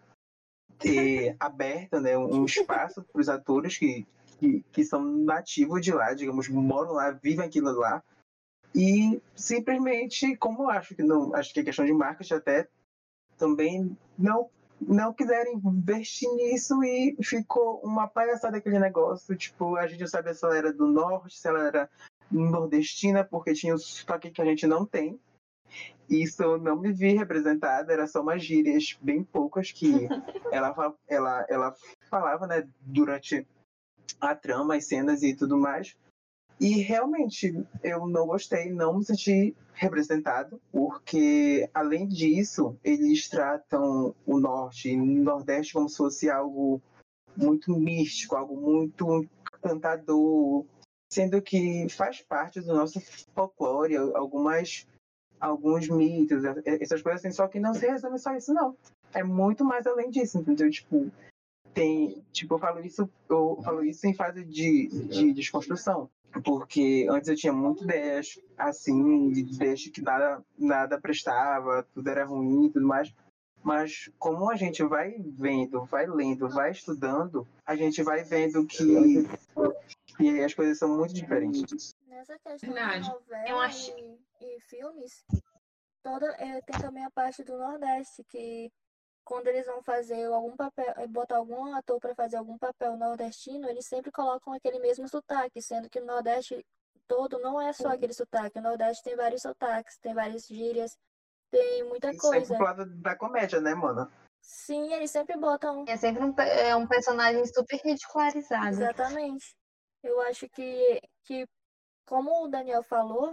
ter aberto né, um espaço para os atores que, que, que são nativos de lá, digamos, moram lá, vivem aquilo lá. E simplesmente, como eu acho que não, acho que é questão de marketing até também não não quiserem investir nisso e ficou uma palhaçada aquele negócio. Tipo, a gente não sabia se ela era do norte, se ela era nordestina, porque tinha o sotaque que a gente não tem. Isso eu não me vi representada, era só umas gírias bem poucas que ela, ela, ela falava, né, durante a trama, as cenas e tudo mais. E realmente eu não gostei, não me senti representado, porque além disso, eles tratam o norte e o nordeste como se fosse algo muito místico, algo muito encantador, sendo que faz parte do nosso folclore, algumas alguns mitos, essas coisas assim, só que não se resume só isso não. É muito mais além disso, entendeu? Tipo, tem, tipo, eu falo isso, eu falo isso em fase de, de desconstrução. Porque antes eu tinha muitas ideias assim, de ideias que nada, nada prestava, tudo era ruim e tudo mais. Mas como a gente vai vendo, vai lendo, vai estudando, a gente vai vendo que e aí as coisas são muito diferentes. Nessa questão de novela acho... e, e, filmes, toda, é, tem também a parte do Nordeste, que quando eles vão fazer algum papel, eh, botar algum ator para fazer algum papel nordestino, eles sempre colocam aquele mesmo sotaque, sendo que no Nordeste todo não é só aquele sotaque. O Nordeste tem vários sotaques, tem várias gírias, tem muita Isso coisa. É pro lado da comédia, né, mano? Sim, eles sempre botam. É sempre um, é um personagem super ridicularizado. Exatamente. Eu acho que, que, como o Daniel falou,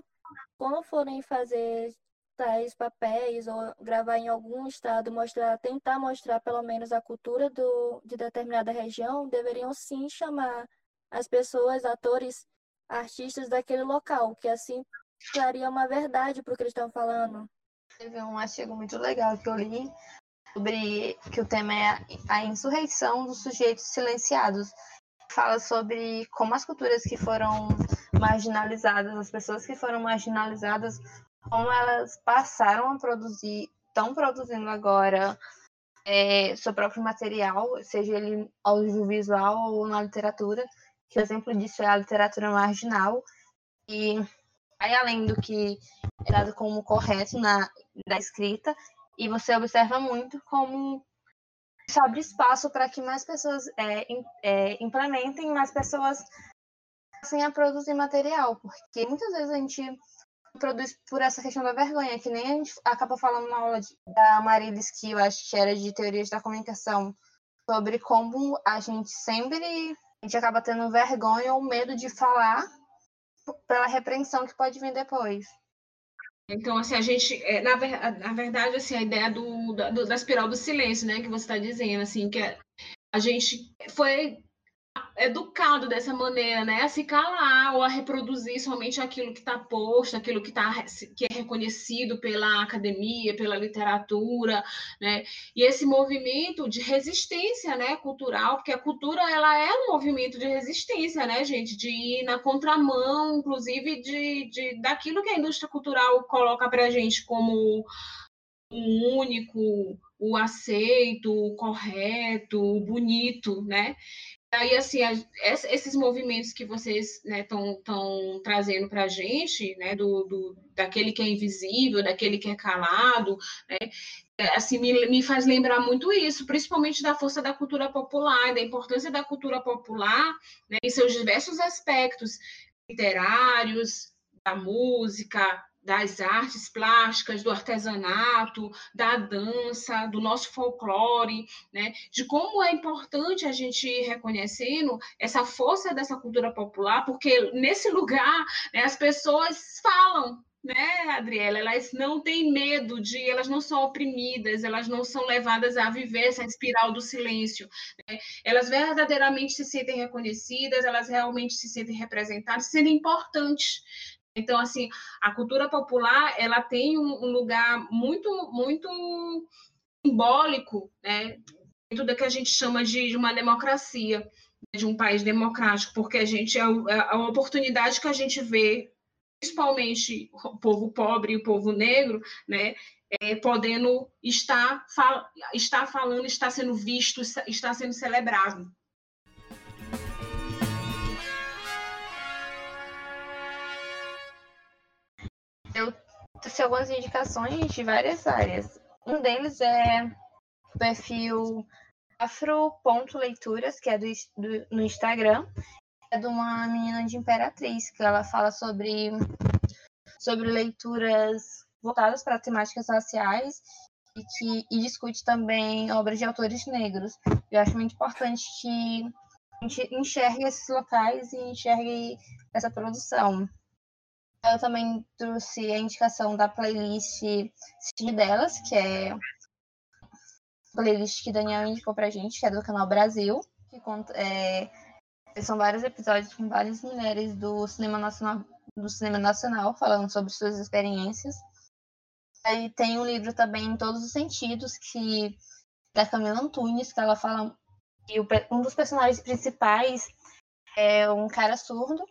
quando forem fazer tais papéis ou gravar em algum estado, mostrar, tentar mostrar pelo menos a cultura do, de determinada região, deveriam sim chamar as pessoas, atores, artistas daquele local, que assim traria uma verdade para o que eles estão falando. Teve um artigo muito legal que eu li sobre que o tema é a insurreição dos sujeitos silenciados. Fala sobre como as culturas que foram marginalizadas, as pessoas que foram marginalizadas, como elas passaram a produzir, estão produzindo agora é, seu próprio material, seja ele audiovisual ou na literatura, que o exemplo disso é a literatura marginal, e vai além do que é dado como correto na, na escrita, e você observa muito como isso abre espaço para que mais pessoas é, é, implementem, mais pessoas passem a produzir material, porque muitas vezes a gente produz por essa questão da vergonha, que nem a gente acaba falando na aula de, da Marilis, que eu acho que era de teorias da comunicação, sobre como a gente sempre a gente acaba tendo vergonha ou medo de falar pela repreensão que pode vir depois. Então, assim, a gente, é, na, na verdade, assim, a ideia do, do, da espiral do silêncio, né, que você está dizendo, assim, que a gente foi educado dessa maneira, né? A se calar ou a reproduzir somente aquilo que está posto, aquilo que, tá, que é reconhecido pela academia, pela literatura, né? E esse movimento de resistência, né, cultural, porque a cultura ela é um movimento de resistência, né, gente, de ir na contramão, inclusive de, de daquilo que a indústria cultural coloca para a gente como o único, o aceito, o correto, o bonito, né? Aí, assim, a, esses movimentos que vocês estão né, trazendo para a gente, né, do, do, daquele que é invisível, daquele que é calado, né, é, assim, me, me faz lembrar muito isso, principalmente da força da cultura popular, da importância da cultura popular né, em seus diversos aspectos literários, da música, das artes plásticas, do artesanato, da dança, do nosso folclore, né? de como é importante a gente ir reconhecendo essa força dessa cultura popular, porque nesse lugar né, as pessoas falam, né, Adriela? Elas não têm medo de, elas não são oprimidas, elas não são levadas a viver essa espiral do silêncio. Né? Elas verdadeiramente se sentem reconhecidas, elas realmente se sentem representadas, sendo importantes. Então, assim, a cultura popular, ela tem um, lugar muito, muito simbólico, né, dentro do que a gente chama de, de, uma democracia, de um país democrático, porque a gente é, é a oportunidade que a gente vê, principalmente o povo pobre e o povo negro, né, é, podendo estar, fal, estar falando, estar sendo visto, estar sendo celebrado. Eu trouxe algumas indicações de várias áreas. Um deles é o perfil afro.leituras, que é do, do, no Instagram. É de uma menina de Imperatriz, que ela fala sobre, sobre leituras voltadas para temáticas raciais e que e discute também obras de autores negros. Eu acho muito importante que a gente enxergue esses locais e enxergue essa produção. Eu também trouxe a indicação da playlist Cine Delas, que é a playlist que Daniel indicou pra gente, que é do canal Brasil, que conta, é, são vários episódios com várias mulheres do cinema nacional, do cinema nacional falando sobre suas experiências. Aí tem um livro também em todos os sentidos que da Camila Antunes, que ela fala E o, um dos personagens principais é um cara surdo.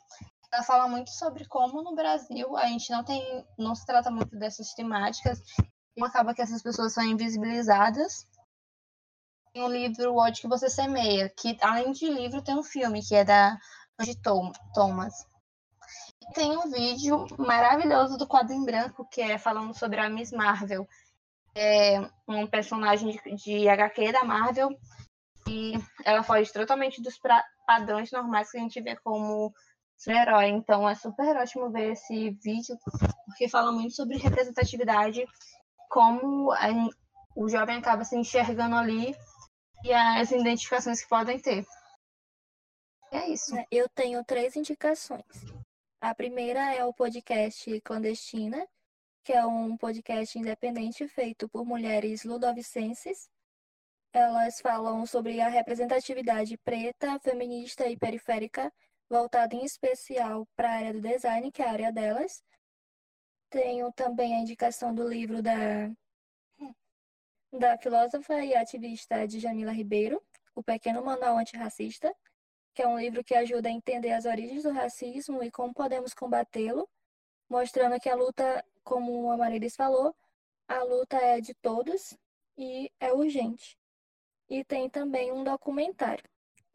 Ela fala muito sobre como no Brasil a gente não tem, não se trata muito dessas temáticas e acaba que essas pessoas são invisibilizadas. Tem o livro O Ódio que Você Semeia, que além de livro tem um filme que é da Angie Thomas. E tem um vídeo maravilhoso do quadro em branco que é falando sobre a Miss Marvel, é um personagem de, de HQ da Marvel e ela foge totalmente dos padrões normais que a gente vê como super-herói. Então é super ótimo ver esse vídeo, porque fala muito sobre representatividade, como a, o jovem acaba se enxergando ali e as identificações que podem ter. É isso. Né, eu tenho três indicações. A primeira é o podcast Clandestina, que é um podcast independente feito por mulheres ludovicenses elas falam sobre a representatividade preta, feminista e periférica, voltada em especial para a área do design, que é a área delas. Tenho também a indicação do livro da, da filósofa e ativista Djamila Ribeiro, O Pequeno Manual Antirracista, que é um livro que ajuda a entender as origens do racismo e como podemos combatê-lo, mostrando que a luta, como a Marilis falou, a luta é de todos e é urgente. E tem também um documentário.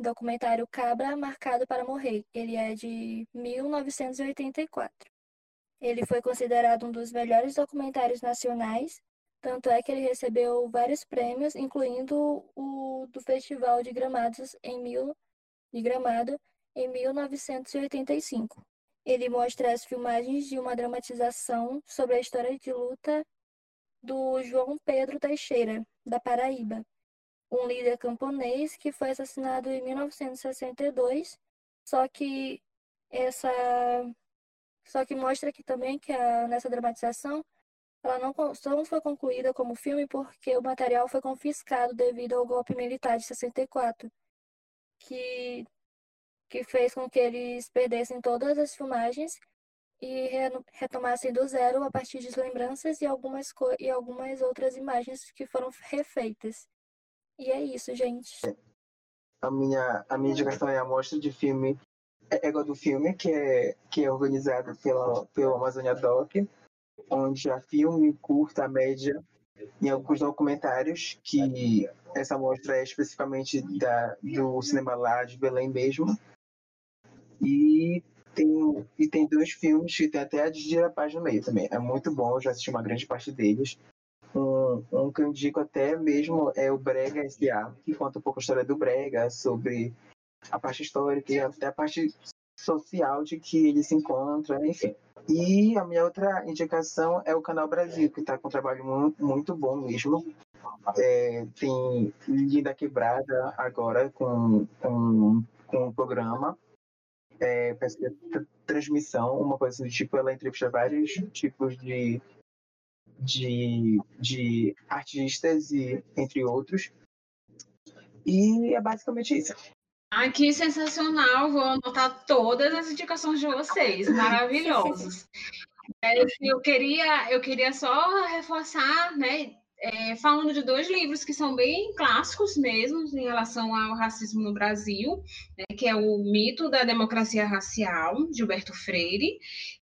Documentário Cabra Marcado para Morrer. Ele é de 1984. Ele foi considerado um dos melhores documentários nacionais, tanto é que ele recebeu vários prêmios, incluindo o do Festival de Gramados em mil, de Gramado em 1985. Ele mostra as filmagens de uma dramatização sobre a história de luta do João Pedro Teixeira, da Paraíba, um líder camponês que foi assassinado em 1962. Só que essa só que mostra aqui também que a, nessa dramatização ela não, não foi concluída como filme porque o material foi confiscado devido ao golpe militar de 64, que, que fez com que eles perdessem todas as filmagens e retomassem do zero a partir de lembranças e algumas, e algumas outras imagens que foram refeitas. E é isso, gente. A minha, a minha indicação é a mostra de filme é igual do filme, que é, que é organizado pela, pelo Amazônia Doc, onde a filme, curta, média e alguns documentários, que essa mostra é especificamente da, do cinema lá de Belém mesmo. E tem, e tem dois filmes que tem até a de Paz no meio também. É muito bom, eu já assisti uma grande parte deles. Um, um que eu indico até mesmo é o Brega S.A., que conta um pouco a história do Brega, sobre a parte histórica e até a parte social de que ele se encontra, enfim. E a minha outra indicação é o Canal Brasil, que está com um trabalho muito, muito bom mesmo. É, tem Linda Quebrada agora com, com, com um programa. É, transmissão, uma coisa do tipo, ela entrevista vários tipos de de, de artistas e entre outros. E é basicamente isso. Ah, que sensacional! Vou anotar todas as indicações de vocês, maravilhosos. É, eu queria, eu queria só reforçar, né, é, falando de dois livros que são bem clássicos mesmo em relação ao racismo no Brasil, né, que é o Mito da Democracia Racial, de Gilberto Freire,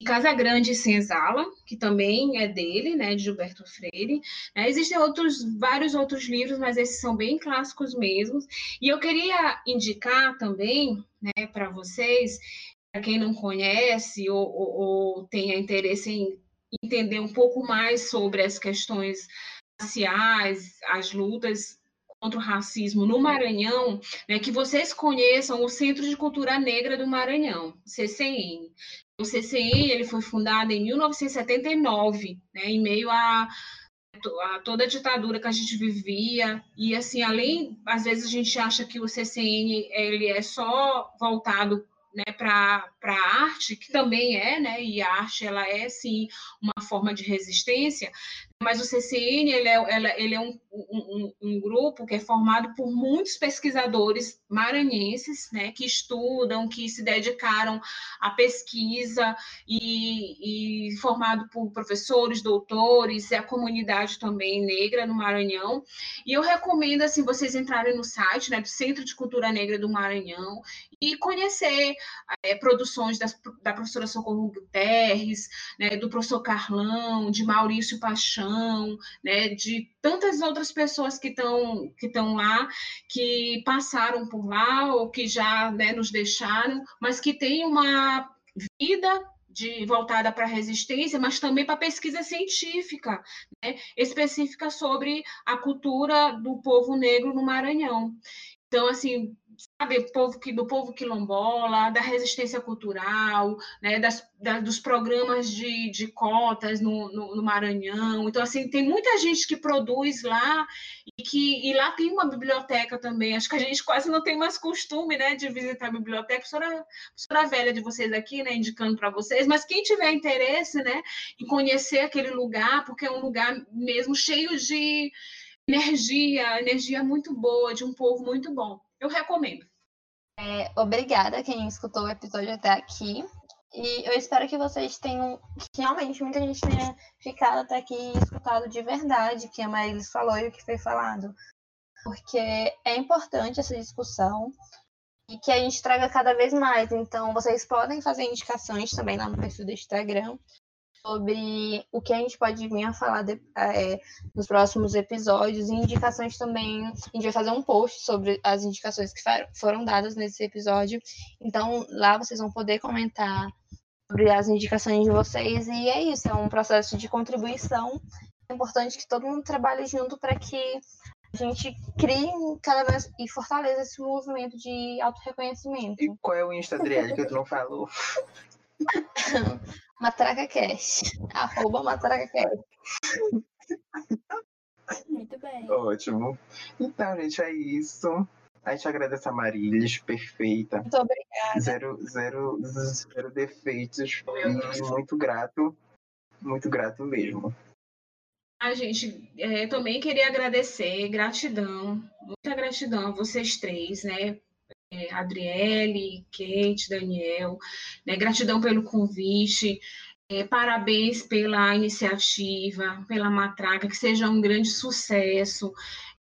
Casa Grande e Senzala, que também é dele, né, de Gilberto Freire. É, existem outros, vários outros livros, mas esses são bem clássicos mesmo. E eu queria indicar também, né, para vocês, para quem não conhece ou, ou, ou tenha interesse em entender um pouco mais sobre as questões raciais, as lutas contra o racismo no Maranhão, né, que vocês conheçam o Centro de Cultura Negra do Maranhão, CCN. O CCN ele foi fundado em 1979, né, em meio a, a, toda a ditadura que a gente vivia. E assim além às vezes a gente acha que o CCN ele é só voltado né, para a arte, que também é, né, e a arte ela é sim uma forma de resistência, mas o CCN ele é, ele é um, um, um, grupo que é formado por muitos pesquisadores maranhenses, né, que estudam, que se dedicaram à pesquisa e, e formado por professores, doutores e a comunidade também negra no Maranhão. E eu recomendo assim vocês entrarem no site né, do Centro de Cultura Negra do Maranhão e conhecer é, produções das, da professora Socorro Guterres, né, do professor Carlão, de Maurício Paixão, né, de tantas outras pessoas que estão que estão lá, que passaram por lá ou que já né, nos deixaram, mas que têm uma vida de, voltada para a resistência, mas também para pesquisa científica, né, específica sobre a cultura do povo negro no Maranhão. Então, assim, sabe, povo, do povo quilombola, da resistência cultural, né, das, da, dos programas de, de cotas no, no, no, Maranhão. Então, assim, tem muita gente que produz lá e que e lá tem uma biblioteca também. Acho que a gente quase não tem mais costume, né, de visitar a biblioteca. Professora, professora velha de vocês aqui, né, indicando para vocês, mas quem tiver interesse, né, em conhecer aquele lugar, porque é um lugar mesmo cheio de energia, energia muito boa, de um povo muito bom. Eu recomendo. É, obrigada quem escutou o episódio até aqui. E eu espero que vocês tenham, que realmente muita gente tenha ficado até aqui e escutado de verdade o que a Marilis falou e o que foi falado. Porque é importante essa discussão e que a gente traga cada vez mais. Então, vocês podem fazer indicações também lá no perfil do Instagram sobre o que a gente pode vir a falar de, é, nos próximos episódios e indicações também. A gente vai fazer um post sobre as indicações que foram dadas nesse episódio. Então, lá vocês vão poder comentar sobre as indicações de vocês. E é isso, é um processo de contribuição. É importante que todo mundo trabalhe junto para que a gente crie cada vez e fortaleça esse movimento de auto-reconhecimento. E qual é o Insta, Adriele, que tu não falou? MatracaCast. Arroba MatracaCast. Muito bem. Ótimo. Então, gente, é isso. A gente agradece a Marilis, perfeita. Muito obrigada. Zero, zero, zero defeitos. E muito grato. Muito grato mesmo. A gente é, também queria agradecer, gratidão, muita gratidão a vocês três, né, é, Adriele, Kate, Daniel, né, gratidão pelo convite, é, parabéns pela iniciativa, pela matraca, que seja um grande sucesso,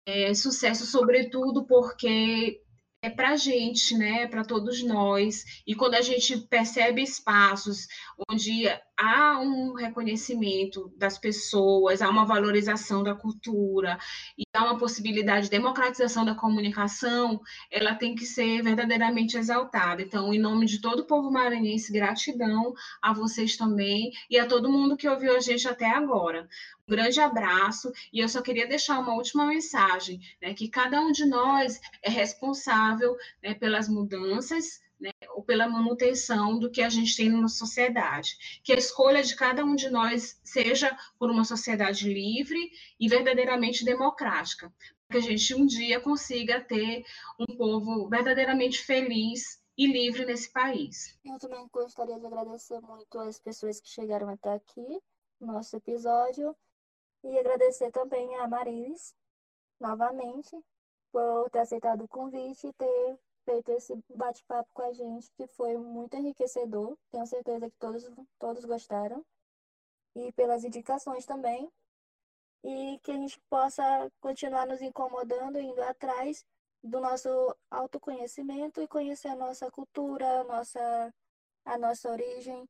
é, sucesso sobretudo porque é para a gente, né, para todos nós. E quando a gente percebe espaços onde há um reconhecimento das pessoas, há uma valorização da cultura e há uma possibilidade de democratização da comunicação, ela tem que ser verdadeiramente exaltada. Então, em nome de todo o povo maranhense, gratidão a vocês também e a todo mundo que ouviu a gente até agora. Um grande abraço e eu só queria deixar uma última mensagem, né, que cada um de nós é responsável né, pelas mudanças né, ou pela manutenção do que a gente tem na sociedade. Que a escolha de cada um de nós seja por uma sociedade livre e verdadeiramente democrática, que a gente um dia consiga ter um povo verdadeiramente feliz e livre nesse país. Eu também gostaria de agradecer muito as pessoas que chegaram até aqui no nosso episódio e agradecer também a Marilis, novamente, por ter aceitado o convite e ter feito esse bate-papo com a gente, que foi muito enriquecedor. Tenho certeza que todos, todos gostaram. E pelas indicações também. E que a gente possa continuar nos incomodando, indo atrás do nosso autoconhecimento e conhecer a nossa cultura, a nossa, a nossa origem.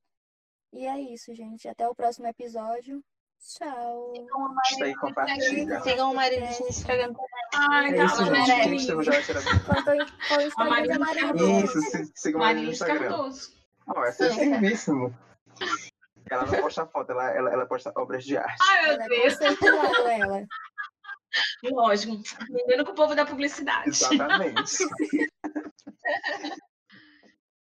E é isso, gente. Até o próximo episódio. Tchau. Está aí, compartilha. Sigam o marido no Instagram também. É tá, isso, gente. Quem estamos já tirando. Quanto ao Instagram Maria. Isso, se- siga o Marilis no Instagram. Essa é servíssimo. Ela não posta foto, ela, ela, ela posta obras de arte. Ai, Ela meu é Deus. conceitual, ela. Lógico. Vendendo com o povo da publicidade. Exatamente.